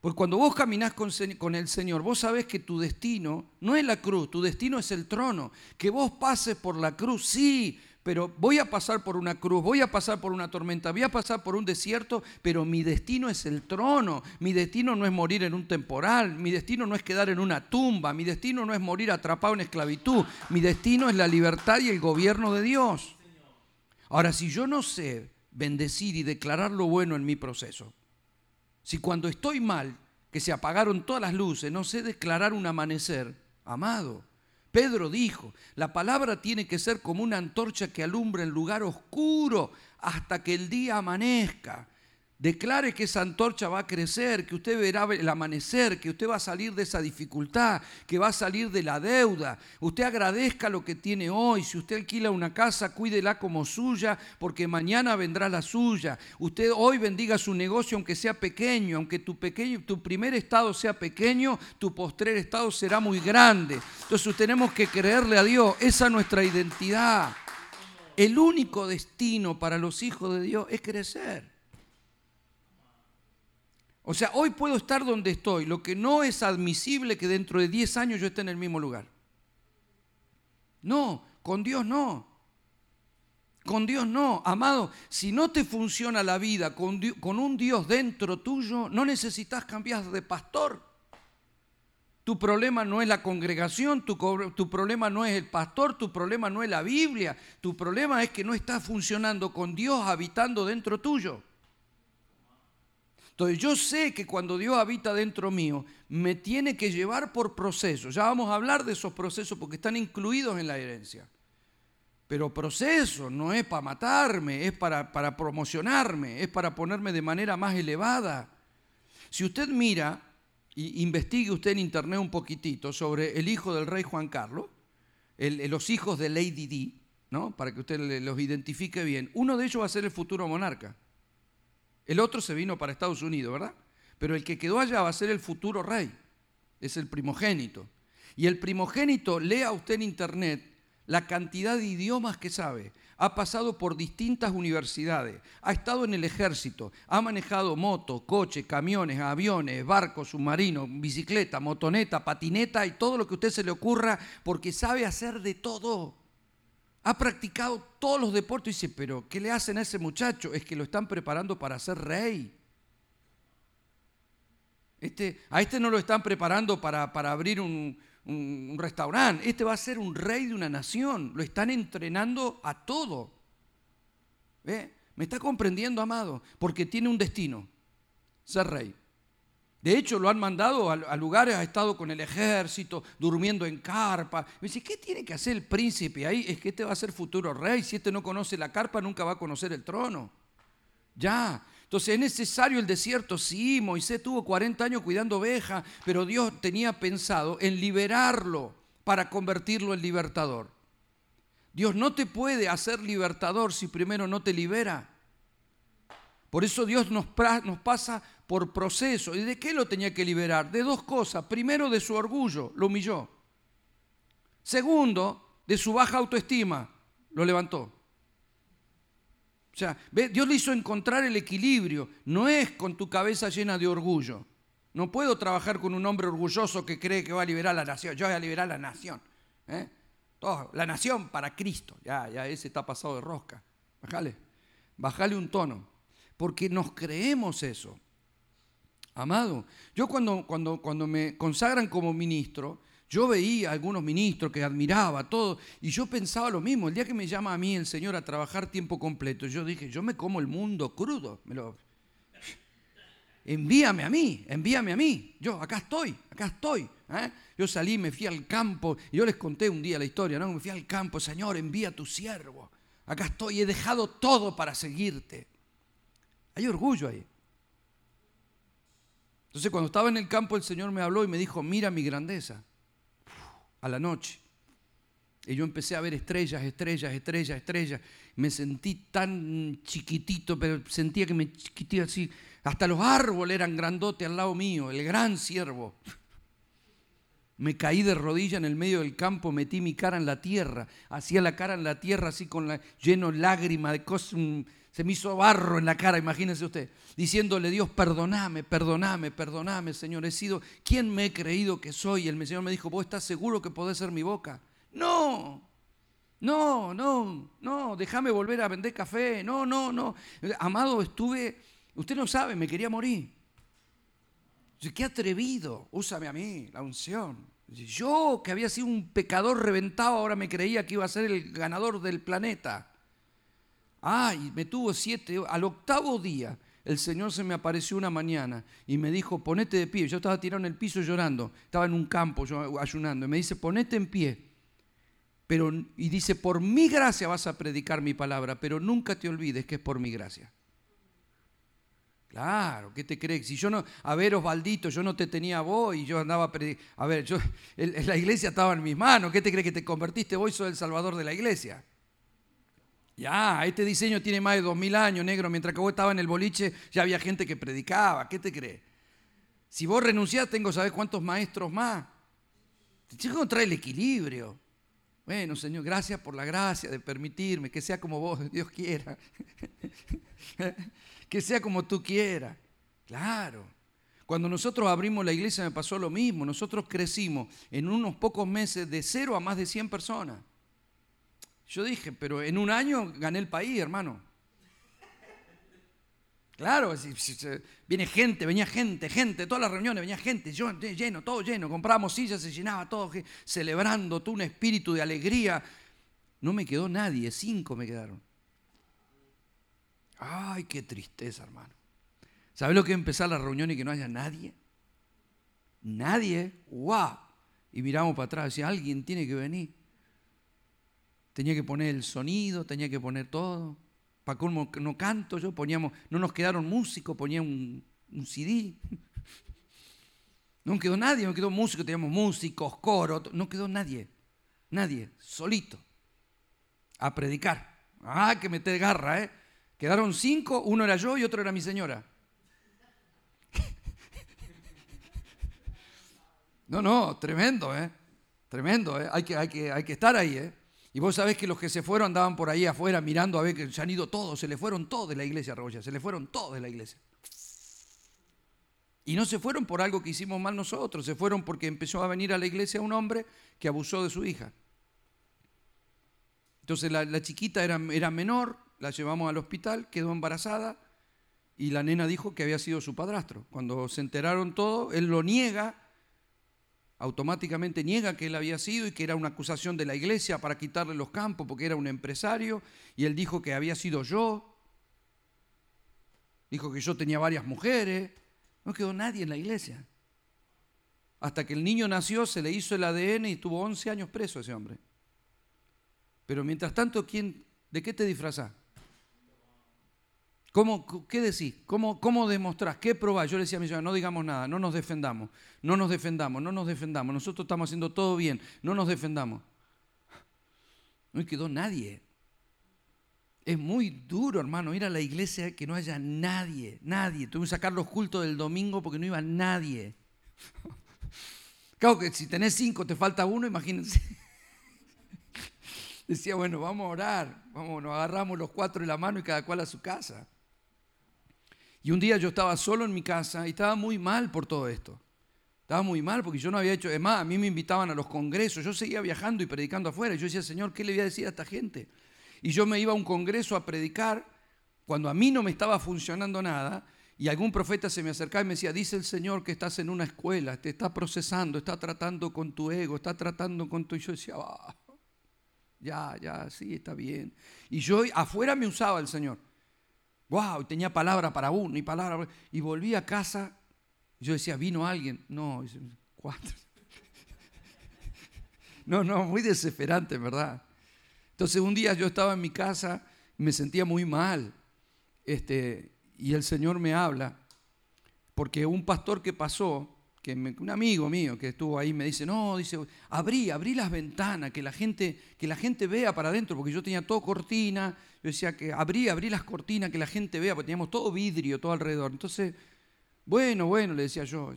Porque cuando vos caminás con, con, el Señor, vos sabés que tu destino no es la cruz, tu destino es el trono. Que vos pases por la cruz, sí, pero voy a pasar por una cruz, voy a pasar por una tormenta, voy a pasar por un desierto, pero mi destino es el trono, mi destino no es morir en un temporal, mi destino no es quedar en una tumba, mi destino no es morir atrapado en esclavitud, mi destino es la libertad y el gobierno de Dios. Ahora, si yo no sé bendecir y declarar lo bueno en mi proceso, si cuando estoy mal, que se apagaron todas las luces, no sé declarar un amanecer, amado, Pedro dijo, la palabra tiene que ser como una antorcha que alumbra en lugar oscuro hasta que el día amanezca. Declare que esa antorcha va a crecer, que usted verá el amanecer, que usted va a salir de esa dificultad, que va a salir de la deuda. Usted agradezca lo que tiene hoy. Si usted alquila una casa, cuídela como suya, porque mañana vendrá la suya. Usted hoy bendiga su negocio, aunque sea pequeño, aunque tu, pequeño, tu primer estado sea pequeño, tu postrer estado será muy grande. Entonces tenemos que creerle a Dios. Esa es nuestra identidad. El único destino para los hijos de Dios es crecer. O sea, hoy puedo estar donde estoy, lo que no es admisible que dentro de 10 años yo esté en el mismo lugar. No, con Dios no. Con Dios no. Amado, si no te funciona la vida con, un Dios dentro tuyo, no necesitas cambiar de pastor. Tu problema no es la congregación, tu, tu, problema no es el pastor, tu problema no es la Biblia, tu problema es que no estás funcionando con Dios habitando dentro tuyo. Entonces yo sé que cuando Dios habita dentro mío, me tiene que llevar por procesos. Ya vamos a hablar de esos procesos porque están incluidos en la herencia. Pero proceso no es para matarme, es para, para promocionarme, es para ponerme de manera más elevada. Si usted mira y investigue usted en internet un poquitito sobre el hijo del rey Juan Carlos, los hijos de Lady Di, ¿no? para que usted los identifique bien, uno de ellos va a ser el futuro monarca. El otro se vino para Estados Unidos, ¿verdad? Pero el que quedó allá va a ser el futuro rey. Es el primogénito. Y el primogénito, lea usted en internet la cantidad de idiomas que sabe. Ha pasado por distintas universidades, ha estado en el ejército, ha manejado moto, coche, camiones, aviones, barcos, submarinos, bicicleta, motoneta, patineta y todo lo que a usted se le ocurra, porque sabe hacer de todo. Ha practicado todos los deportes y dice, pero ¿qué le hacen a ese muchacho? Es que lo están preparando para ser rey. Este, a este no lo están preparando para, abrir un, restaurante. Este va a ser un rey de una nación. Lo están entrenando a todo. ¿Me está comprendiendo, amado? Porque tiene un destino, ser rey. De hecho, lo han mandado a, lugares, ha estado con el ejército, durmiendo en carpa. Me dice, ¿qué tiene que hacer el príncipe ahí? Es que este va a ser futuro rey. Si este no conoce la carpa, nunca va a conocer el trono. Ya. Entonces, ¿es necesario el desierto? Sí, Moisés tuvo 40 años cuidando ovejas, pero Dios tenía pensado en liberarlo para convertirlo en libertador. Dios no te puede hacer libertador si primero no te libera. Por eso Dios nos, nos pasa por proceso. ¿Y de qué lo tenía que liberar? De dos cosas. Primero, de su orgullo, lo humilló. Segundo, de su baja autoestima, lo levantó. O sea, Dios le hizo encontrar el equilibrio. No es con tu cabeza llena de orgullo. No puedo trabajar con un hombre orgulloso que cree que va a liberar a la nación. Yo voy a liberar a la nación. ¿eh? la nación para Cristo. Ya, ya ese está pasado de rosca. Bájale. Bájale un tono. Porque nos creemos eso. Amado, yo cuando, cuando, cuando me consagran como ministro, yo veía a algunos ministros que admiraba todo y yo pensaba lo mismo. El día que me llama a mí el Señor a trabajar tiempo completo, yo dije, yo me como el mundo crudo. Me lo... Envíame a mí, envíame a mí. Yo acá estoy, acá estoy. ¿eh? Yo salí, me fui al campo. Y yo les conté un día la historia, ¿no? Me fui al campo, Señor, envía a tu siervo. Acá estoy, he dejado todo para seguirte. Hay orgullo ahí. Entonces cuando estaba en el campo el Señor me habló y me dijo, mira mi grandeza, a la noche. Y yo empecé a ver estrellas, estrellas, estrellas, estrellas. Me sentí tan chiquitito, pero sentía que me chiquitía así. Hasta los árboles eran grandotes al lado mío, el gran siervo. Me caí de rodilla en el medio del campo, metí mi cara en la tierra, hacía la cara en la tierra así con la, lleno de lágrimas, de cosas, se me hizo barro en la cara, imagínese usted, diciéndole Dios, perdoname, perdoname, perdoname, Señor, he sido, ¿quién me he creído que soy? Y el Señor me dijo, ¿vos estás seguro que podés ser mi boca? No, No, no, no, déjame volver a vender café. No, no, no. Amado, estuve, usted no sabe, me quería morir. Qué atrevido, úsame a mí, la unción. Yo, que había sido un pecador reventado, ahora me creía que iba a ser el ganador del planeta. Ay, me tuvo siete, al octavo día el Señor se me apareció una mañana y me dijo, ponete de pie. Yo estaba tirado en el piso llorando, estaba en un campo ayunando. Y me dice, ponete en pie. Pero, y dice, por mi gracia vas a predicar mi palabra, pero nunca te olvides que es por mi gracia. Claro, ¿qué te crees? Si yo no, a ver, Osvaldito, yo no te tenía a vos y yo andaba a predicar. A ver, yo, la iglesia estaba en mis manos. ¿Qué te crees que te convertiste? Vos sos el salvador de la iglesia. Ya, este diseño tiene más de dos mil años, negro. Mientras que vos estabas en el boliche, ya había gente que predicaba. ¿Qué te crees? Si vos renunciás, tengo, ¿sabes cuántos maestros más? Te que encontrar el equilibrio. Bueno, Señor, gracias por la gracia de permitirme que sea como vos, Dios quiera. que sea como tú quieras. Claro. Cuando nosotros abrimos la iglesia me pasó lo mismo. Nosotros crecimos en unos pocos meses de cero a más de 100 personas. Yo dije, pero en un año gané el país, hermano. Claro, viene gente, venía gente, gente, todas las reuniones venía gente, yo, lleno, todo lleno, comprábamos sillas, se llenaba todo, celebrando, todo un espíritu de alegría. No me quedó nadie, cinco me quedaron. Ay, qué tristeza, hermano. ¿Sabes lo que es empezar la reunión y que no haya nadie? Nadie, ¡guau! Y miramos para atrás, decía, alguien tiene que venir. Tenía que poner el sonido, tenía que poner todo. Para cómo no canto yo, poníamos, no nos quedaron músicos, ponía un, CD. No quedó nadie, no quedó músico, teníamos músicos, coro, no quedó nadie, nadie, solito, a predicar. Ah, que meter garra, ¿eh? Quedaron cinco, uno era yo y otro era mi señora. No, no, tremendo, ¿eh? Tremendo, ¿eh? Hay que, hay que, hay que estar ahí, ¿eh? Y vos sabés que los que se fueron andaban por ahí afuera mirando a ver que se han ido todos, se le fueron todos de la iglesia, Roboya, se le fueron todos de la iglesia. Y no se fueron por algo que hicimos mal nosotros, se fueron porque empezó a venir a la iglesia un hombre que abusó de su hija. Entonces la, chiquita era, era menor, la llevamos al hospital, quedó embarazada y la nena dijo que había sido su padrastro. Cuando se enteraron todo, él lo niega automáticamente niega que él había sido y que era una acusación de la iglesia para quitarle los campos porque era un empresario y él dijo que había sido yo. Dijo que yo tenía varias mujeres. No quedó nadie en la iglesia. Hasta que el niño nació, se le hizo el ADN y tuvo 11 años preso ese hombre. Pero mientras tanto, ¿quién, ¿de qué te disfrazás? ¿Cómo, ¿Qué decís? ¿Cómo, ¿Cómo demostrás? ¿Qué probás? Yo le decía a mi señora, no digamos nada, no nos defendamos, no nos defendamos, no nos defendamos. Nosotros estamos haciendo todo bien, no nos defendamos. No quedó nadie. Es muy duro, hermano, ir a la iglesia que no haya nadie, nadie. Tuve que sacar los cultos del domingo porque no iba nadie. Claro que si tenés cinco, te falta uno, imagínense. Decía, bueno, vamos a orar, vamos, nos agarramos los cuatro de la mano y cada cual a su casa. Y un día yo estaba solo en mi casa y estaba muy mal por todo esto. Estaba muy mal porque yo no había hecho, además, a mí me invitaban a los congresos, yo seguía viajando y predicando afuera. Y yo decía, Señor, ¿qué le voy a decir a esta gente? Y yo me iba a un congreso a predicar cuando a mí no me estaba funcionando nada y algún profeta se me acercaba y me decía, dice el Señor que estás en una escuela, te está procesando, está tratando con tu ego, está tratando con tu... Y yo decía, ah, ya, ya, sí, está bien. Y yo afuera me usaba el Señor wow, tenía palabra para uno y palabra. Y volví a casa, yo decía, ¿vino alguien? No, cuatro. No, no, muy desesperante, ¿verdad? Entonces un día yo estaba en mi casa me sentía muy mal. Este, y el Señor me habla, porque un pastor que pasó, que un amigo mío que estuvo ahí me dice, no, dice, abrí, abrí las ventanas, que la gente, que la gente vea para adentro, porque yo tenía todo cortina, yo decía que abrí, abrí las cortinas, que la gente vea, porque teníamos todo vidrio, todo alrededor. Entonces, bueno, bueno, le decía yo,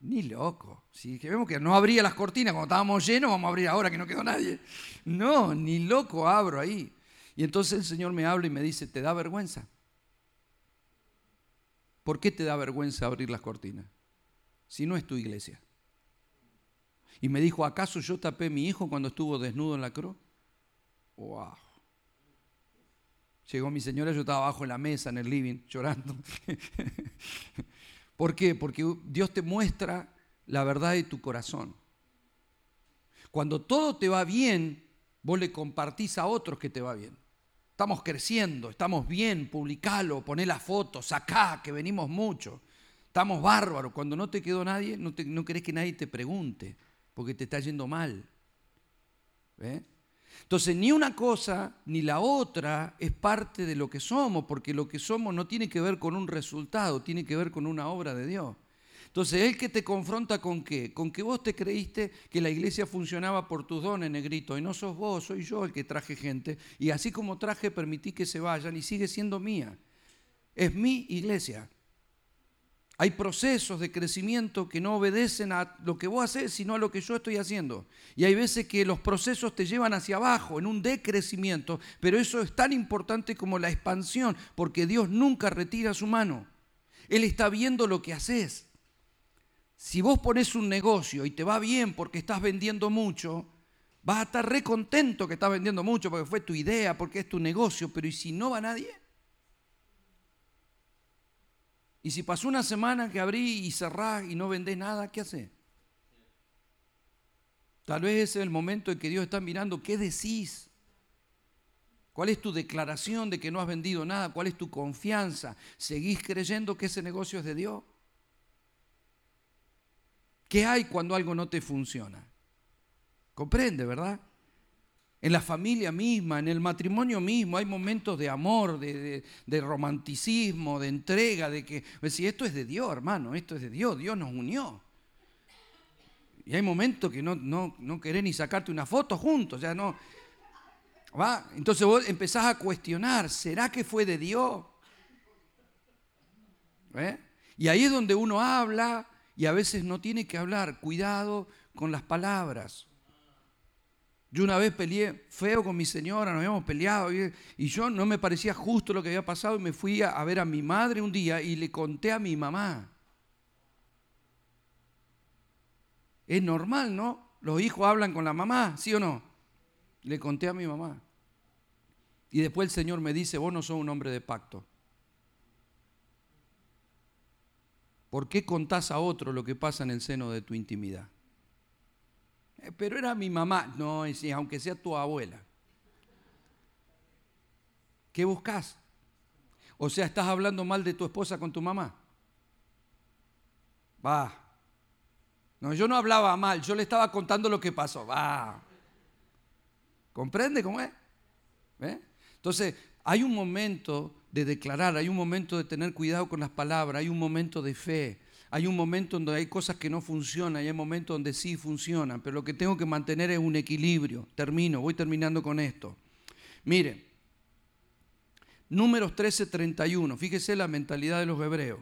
ni loco. Si que vemos que no abría las cortinas cuando estábamos llenos, vamos a abrir ahora que no quedó nadie. No, ni loco abro ahí. Y entonces el Señor me habla y me dice, ¿te da vergüenza? ¿Por qué te da vergüenza abrir las cortinas? Si no es tu iglesia? Y me dijo, ¿acaso yo tapé mi hijo cuando estuvo desnudo en la cruz? Wow. Llegó mi señora, yo estaba abajo en la mesa, en el living, llorando. ¿Por qué? Porque Dios te muestra la verdad de tu corazón. Cuando todo te va bien, vos le compartís a otros que te va bien. Estamos creciendo, estamos bien, publicalo, poné la foto, sacá, que venimos mucho. Estamos bárbaros. Cuando no te quedó nadie, no, no querés que nadie te pregunte, porque te está yendo mal. ¿Ves? Entonces, ni una cosa ni la otra es parte de lo que somos, porque lo que somos no tiene que ver con un resultado, tiene que ver con una obra de Dios. Entonces, Él que te confronta con qué? Con que vos te creíste que la iglesia funcionaba por tus dones, negrito, y no sos vos, soy yo el que traje gente, y así como traje, permití que se vayan, y sigue siendo mía. Es mi iglesia. Hay procesos de crecimiento que no obedecen a lo que vos haces, sino a lo que yo estoy haciendo. Y hay veces que los procesos te llevan hacia abajo, en un decrecimiento, pero eso es tan importante como la expansión, porque Dios nunca retira su mano. Él está viendo lo que haces. Si vos pones un negocio y te va bien porque estás vendiendo mucho, vas a estar re contento que estás vendiendo mucho porque fue tu idea, porque es tu negocio, pero ¿y si no va nadie? Y si pasó una semana que abrí y cerrás y no vendés nada, ¿qué haces? Tal vez ese es el momento en que Dios está mirando qué decís. ¿Cuál es tu declaración de que no has vendido nada? ¿Cuál es tu confianza? ¿Seguís creyendo que ese negocio es de Dios? ¿Qué hay cuando algo no te funciona? Comprende, ¿verdad? En la familia misma, en el matrimonio mismo, hay momentos de amor, de, romanticismo, de entrega, de que, pues, si esto es de Dios, hermano, esto es de Dios, Dios nos unió. Y hay momentos que no, no, no querés ni sacarte una foto juntos, ya no. ¿va? Entonces vos empezás a cuestionar, ¿será que fue de Dios? ¿Eh? Y ahí es donde uno habla y a veces no tiene que hablar. Cuidado con las palabras. Yo una vez peleé feo con mi señora, nos habíamos peleado y, yo no me parecía justo lo que había pasado y me fui a, ver a mi madre un día y le conté a mi mamá. Es normal, ¿no? Los hijos hablan con la mamá, ¿sí o no? Le conté a mi mamá. Y después el Señor me dice, vos no sos un hombre de pacto. ¿Por qué contás a otro lo que pasa en el seno de tu intimidad? Eh, pero era mi mamá. No, aunque sea tu abuela. ¿Qué buscas? O sea, ¿estás hablando mal de tu esposa con tu mamá? Va. No, yo no hablaba mal, yo le estaba contando lo que pasó. Va. ¿Comprende cómo es? Entonces, hay un momento de declarar, hay un momento de tener cuidado con las palabras, hay un momento de fe, hay un momento donde hay cosas que no funcionan y hay momentos donde sí funcionan, pero lo que tengo que mantener es un equilibrio. Termino, voy terminando con esto. Mire, números 13:31, fíjese la mentalidad de los hebreos.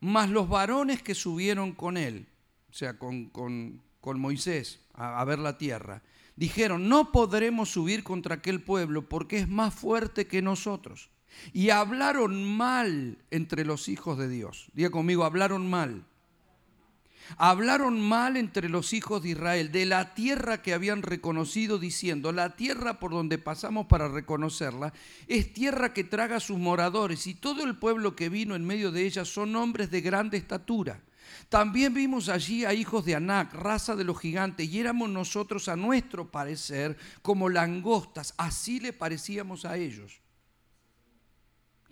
Más los varones que subieron con él, o sea, con, Moisés a ver la tierra, dijeron, no podremos subir contra aquel pueblo porque es más fuerte que nosotros. Y hablaron mal entre los hijos de Dios. Diga conmigo, hablaron mal. Hablaron mal entre los hijos de Israel de la tierra que habían reconocido diciendo, la tierra por donde pasamos para reconocerla es tierra que traga a sus moradores y todo el pueblo que vino en medio de ella son hombres de grande estatura. También vimos allí a hijos de Anac, raza de los gigantes, y éramos nosotros a nuestro parecer como langostas, así le parecíamos a ellos.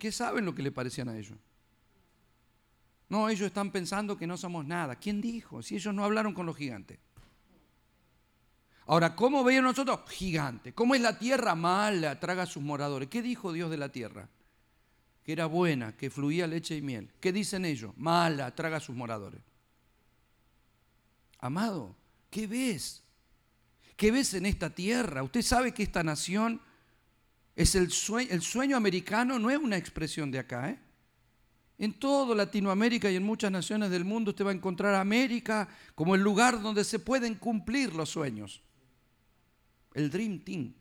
¿Qué saben lo que le parecían a ellos? No, ellos están pensando que no somos nada. ¿Quién dijo? Si ellos no hablaron con los gigantes. Ahora, ¿cómo veían nosotros? Gigante. ¿Cómo es la tierra? Mala, traga a sus moradores. ¿Qué dijo Dios de la tierra? Que era buena, que fluía leche y miel. ¿Qué dicen ellos? Mala, traga a sus moradores. Amado, ¿qué ves? ¿Qué ves en esta tierra? Usted sabe que esta nación es el sueño, el sueño americano no es una expresión de acá. ¿eh? En toda Latinoamérica y en muchas naciones del mundo usted va a encontrar a América como el lugar donde se pueden cumplir los sueños. El Dream Team.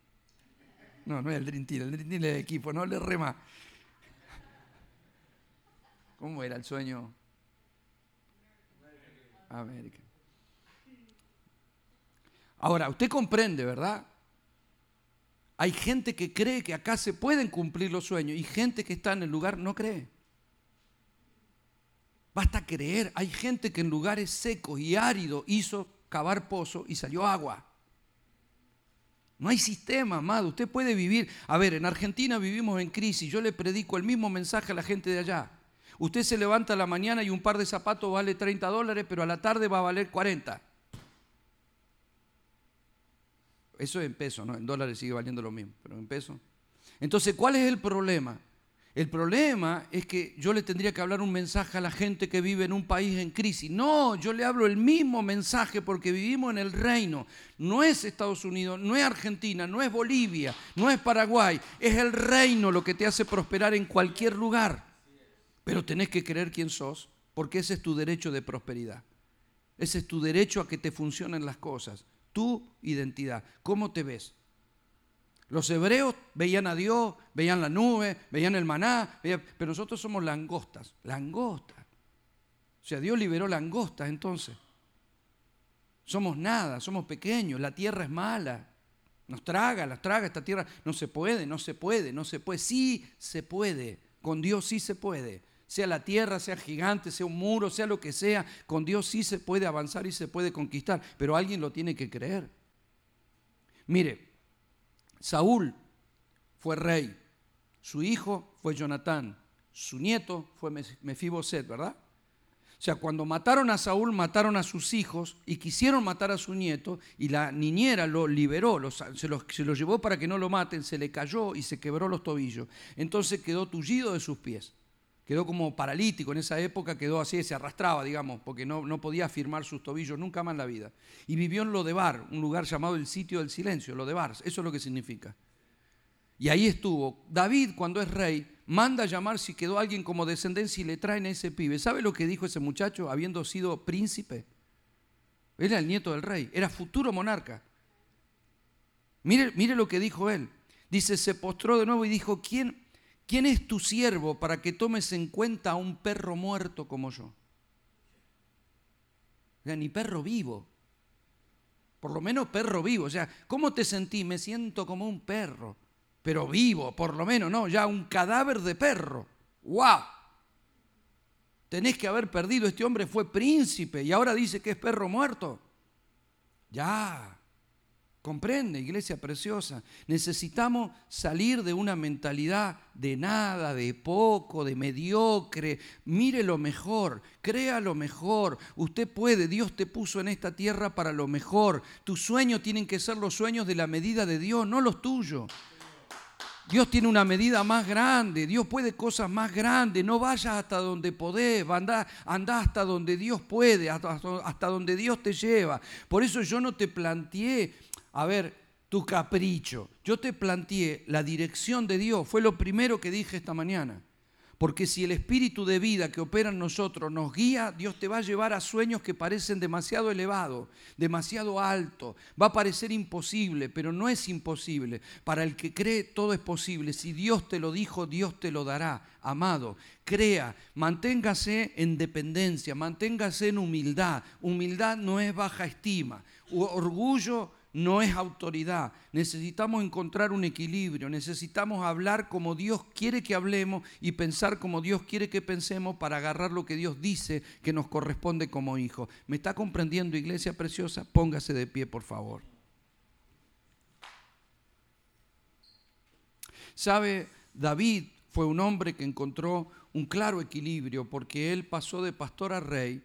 No, no es el Dream Team, el Dream Team es el equipo, no le rema. ¿Cómo era el sueño? América. Ahora, usted comprende, ¿verdad? Hay gente que cree que acá se pueden cumplir los sueños y gente que está en el lugar no cree. Basta creer. Hay gente que en lugares secos y áridos hizo cavar pozo y salió agua. No hay sistema, amado. Usted puede vivir. A ver, en Argentina vivimos en crisis. Yo le predico el mismo mensaje a la gente de allá. Usted se levanta a la mañana y un par de zapatos vale 30 dólares, pero a la tarde va a valer 40. Eso es en pesos, ¿no? En dólares sigue valiendo lo mismo, pero en pesos. Entonces, ¿cuál es el problema? El problema es que yo le tendría que hablar un mensaje a la gente que vive en un país en crisis. No, yo le hablo el mismo mensaje porque vivimos en el reino. No es Estados Unidos, no es Argentina, no es Bolivia, no es Paraguay. Es el reino lo que te hace prosperar en cualquier lugar. Pero tenés que creer quién sos porque ese es tu derecho de prosperidad. Ese es tu derecho a que te funcionen las cosas. Tu identidad. ¿Cómo te ves? Los hebreos veían a Dios, veían la nube, veían el maná, pero nosotros somos langostas, langostas. O sea, Dios liberó langostas entonces. Somos nada, somos pequeños, la tierra es mala. Nos traga, las traga esta tierra. No se puede, no se puede, no se puede. Sí se puede, con Dios sí se puede. Sea la tierra, sea gigante, sea un muro, sea lo que sea, con Dios sí se puede avanzar y se puede conquistar, pero alguien lo tiene que creer. Mire, Saúl fue rey, su hijo fue Jonatán, su nieto fue Mefiboset, ¿verdad? O sea, cuando mataron a Saúl, mataron a sus hijos y quisieron matar a su nieto y la niñera lo liberó, se, lo, se, lo, llevó para que no lo maten, se le cayó y se quebró los tobillos. Entonces quedó tullido de sus pies. Quedó como paralítico en esa época, quedó así, se arrastraba, digamos, porque no, no podía firmar sus tobillos nunca más en la vida. Y vivió en Lodebar, un lugar llamado el sitio del silencio, Lodebar, eso es lo que significa. Y ahí estuvo. David, cuando es rey, manda a llamar si quedó alguien como descendencia y le traen a ese pibe. ¿Sabe lo que dijo ese muchacho habiendo sido príncipe? Era el nieto del rey, era futuro monarca. Mire, mire lo que dijo él. Dice, se postró de nuevo y dijo, ¿quién, ¿quién es tu siervo para que tomes en cuenta a un perro muerto como yo? O ni perro vivo. Por lo menos perro vivo. O sea, ¿cómo te sentí? Me siento como un perro pero vivo, por lo menos, no, ya un cadáver de perro. ¡Wow! Tenés que haber perdido, este hombre fue príncipe y ahora dice que es perro muerto. Ya, comprende, iglesia preciosa. Necesitamos salir de una mentalidad de nada, de poco, de mediocre. Mire lo mejor, crea lo mejor. Usted puede, Dios te puso en esta tierra para lo mejor. Tus sueños tienen que ser los sueños de la medida de Dios, no los tuyos. Dios tiene una medida más grande, Dios puede cosas más grandes, no vayas hasta donde podés, anda, hasta donde Dios puede, hasta donde Dios te lleva. Por eso yo no te planteé, a ver, tu capricho, yo te planteé la dirección de Dios, fue lo primero que dije esta mañana. Porque si el espíritu de vida que opera en nosotros nos guía, Dios te va a llevar a sueños que parecen demasiado elevados, demasiado altos. Va a parecer imposible, pero no es imposible. Para el que cree, todo es posible. Si Dios te lo dijo, Dios te lo dará. Amado, crea, manténgase en dependencia, manténgase en humildad. Humildad no es baja estima. Orgullo no es autoridad. Necesitamos encontrar un equilibrio, necesitamos hablar como Dios quiere que hablemos y pensar como Dios quiere que pensemos para agarrar lo que Dios dice que nos corresponde como hijo. ¿Me está comprendiendo, iglesia preciosa? Póngase de pie, por favor. ¿Sabe? David fue un hombre que encontró un claro equilibrio porque él pasó de pastor a rey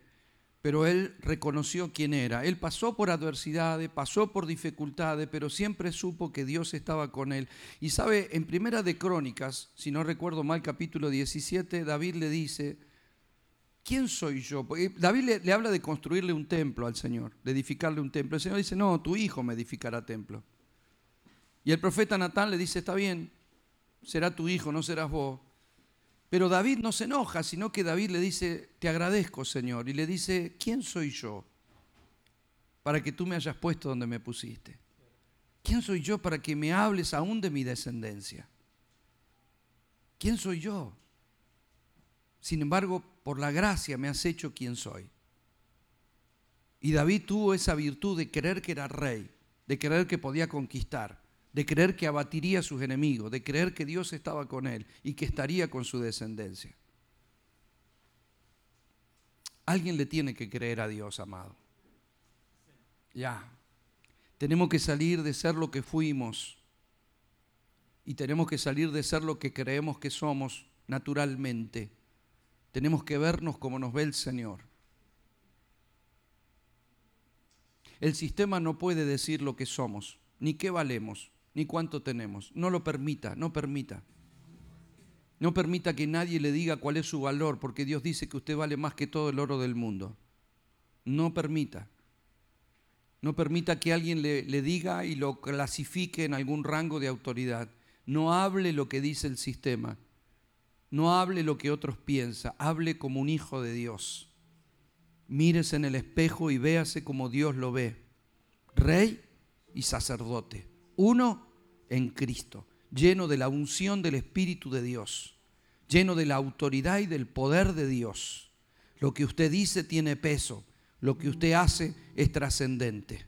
pero él reconoció quién era. Él pasó por adversidades, pasó por dificultades, pero siempre supo que Dios estaba con él. Y sabe, en Primera de Crónicas, si no recuerdo mal, capítulo 17, David le dice, ¿quién soy yo? David le, habla de construirle un templo al Señor, de edificarle un templo. El Señor dice, no, tu hijo me edificará templo. Y el profeta Natán le dice, está bien, será tu hijo, no serás vos. Pero David no se enoja, sino que David le dice, te agradezco Señor, y le dice, ¿quién soy yo para que tú me hayas puesto donde me pusiste? ¿Quién soy yo para que me hables aún de mi descendencia? ¿Quién soy yo? Sin embargo, por la gracia me has hecho quien soy. Y David tuvo esa virtud de creer que era rey, de creer que podía conquistar, de creer que abatiría a sus enemigos, de creer que Dios estaba con él y que estaría con su descendencia. Alguien le tiene que creer a Dios, amado. Ya. Tenemos que salir de ser lo que fuimos y tenemos que salir de ser lo que creemos que somos naturalmente. Tenemos que vernos como nos ve el Señor. El sistema no puede decir lo que somos, ni qué valemos, ni cuánto tenemos. No lo permita, no permita. No permita que nadie le diga cuál es su valor, porque Dios dice que usted vale más que todo el oro del mundo. No permita. No permita que alguien le, le, diga y lo clasifique en algún rango de autoridad. No hable lo que dice el sistema. No hable lo que otros piensan. Hable como un hijo de Dios. Mírese en el espejo y véase como Dios lo ve. Rey y sacerdote. Uno en Cristo lleno de la unción del Espíritu de Dios, lleno de la autoridad y del poder de Dios. Lo que usted dice tiene peso, lo que usted hace es trascendente.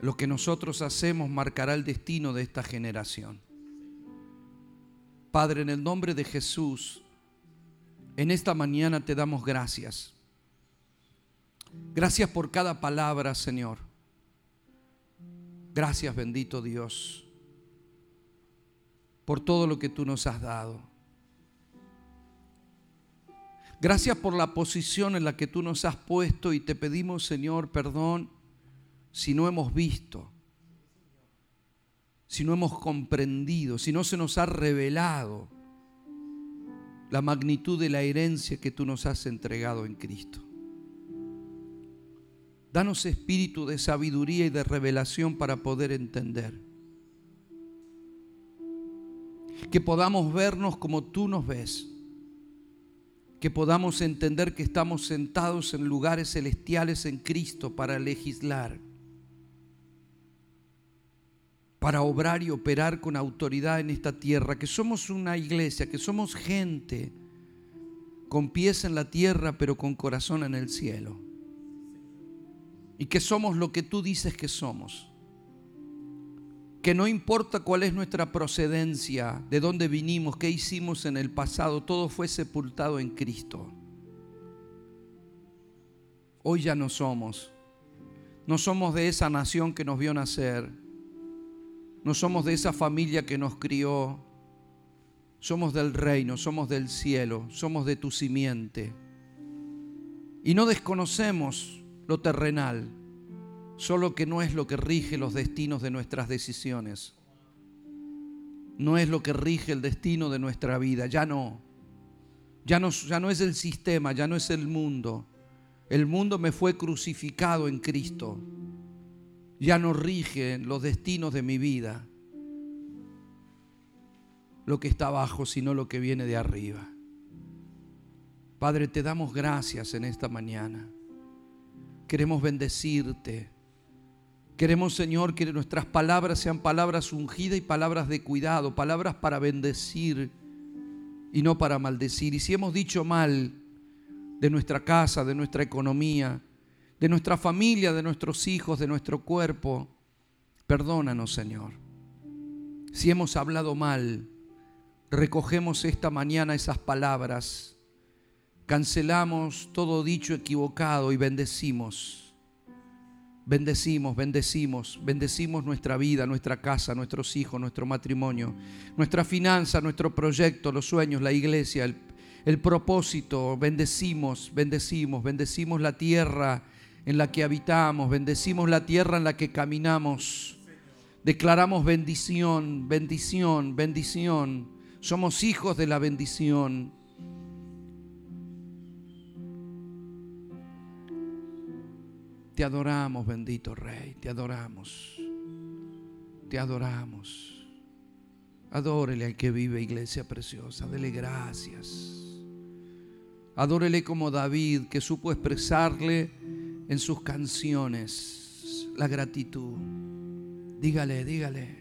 Lo que nosotros hacemos marcará el destino de esta generación. Padre, en el nombre de Jesús, en esta mañana te damos gracias. Gracias por cada palabra, Señor. Gracias, bendito Dios por todo lo que tú nos has dado. Gracias por la posición en la que tú nos has puesto y te pedimos, Señor, perdón si no hemos visto, si no hemos comprendido, si no se nos ha revelado la magnitud de la herencia que tú nos has entregado en Cristo. Danos espíritu de sabiduría y de revelación para poder entender que podamos vernos como tú nos ves, que podamos entender que estamos sentados en lugares celestiales en Cristo para legislar, para obrar y operar con autoridad en esta tierra, que somos una iglesia, que somos gente con pies en la tierra pero con corazón en el cielo, y que somos lo que tú dices que somos que no importa cuál es nuestra procedencia, de dónde vinimos, qué hicimos en el pasado, todo fue sepultado en Cristo. Hoy ya no somos. No somos de esa nación que nos vio nacer. No somos de esa familia que nos crió. Somos del reino, somos del cielo, somos de tu simiente. Y no desconocemos lo terrenal solo que no es lo que rige los destinos de nuestras decisiones. No es lo que rige el destino de nuestra vida, ya no. Ya no, ya no es el sistema, ya no es el mundo. El mundo me fue crucificado en Cristo. Ya no rige los destinos de mi vida lo que está abajo, sino lo que viene de arriba. Padre, te damos gracias en esta mañana. Queremos bendecirte. Queremos, Señor, que nuestras palabras sean palabras ungidas y palabras de cuidado, palabras para bendecir y no para maldecir. Y si hemos dicho mal de nuestra casa, de nuestra economía, de nuestra familia, de nuestros hijos, de nuestro cuerpo, perdónanos, Señor. Si hemos hablado mal, recogemos esta mañana esas palabras, cancelamos todo dicho equivocado y bendecimos Bendecimos, bendecimos, bendecimos nuestra vida, nuestra casa, nuestros hijos, nuestro matrimonio, nuestra finanza, nuestro proyecto, los sueños, la iglesia, el, el propósito. Bendecimos, bendecimos, bendecimos la tierra en la que habitamos, bendecimos la tierra en la que caminamos. Declaramos bendición, bendición, bendición. Somos hijos de la bendición. Te adoramos, bendito Rey, te adoramos. Te adoramos. Adórele al que vive, iglesia preciosa. Dele gracias. Adórele como David, que supo expresarle en sus canciones la gratitud. Dígale, dígale.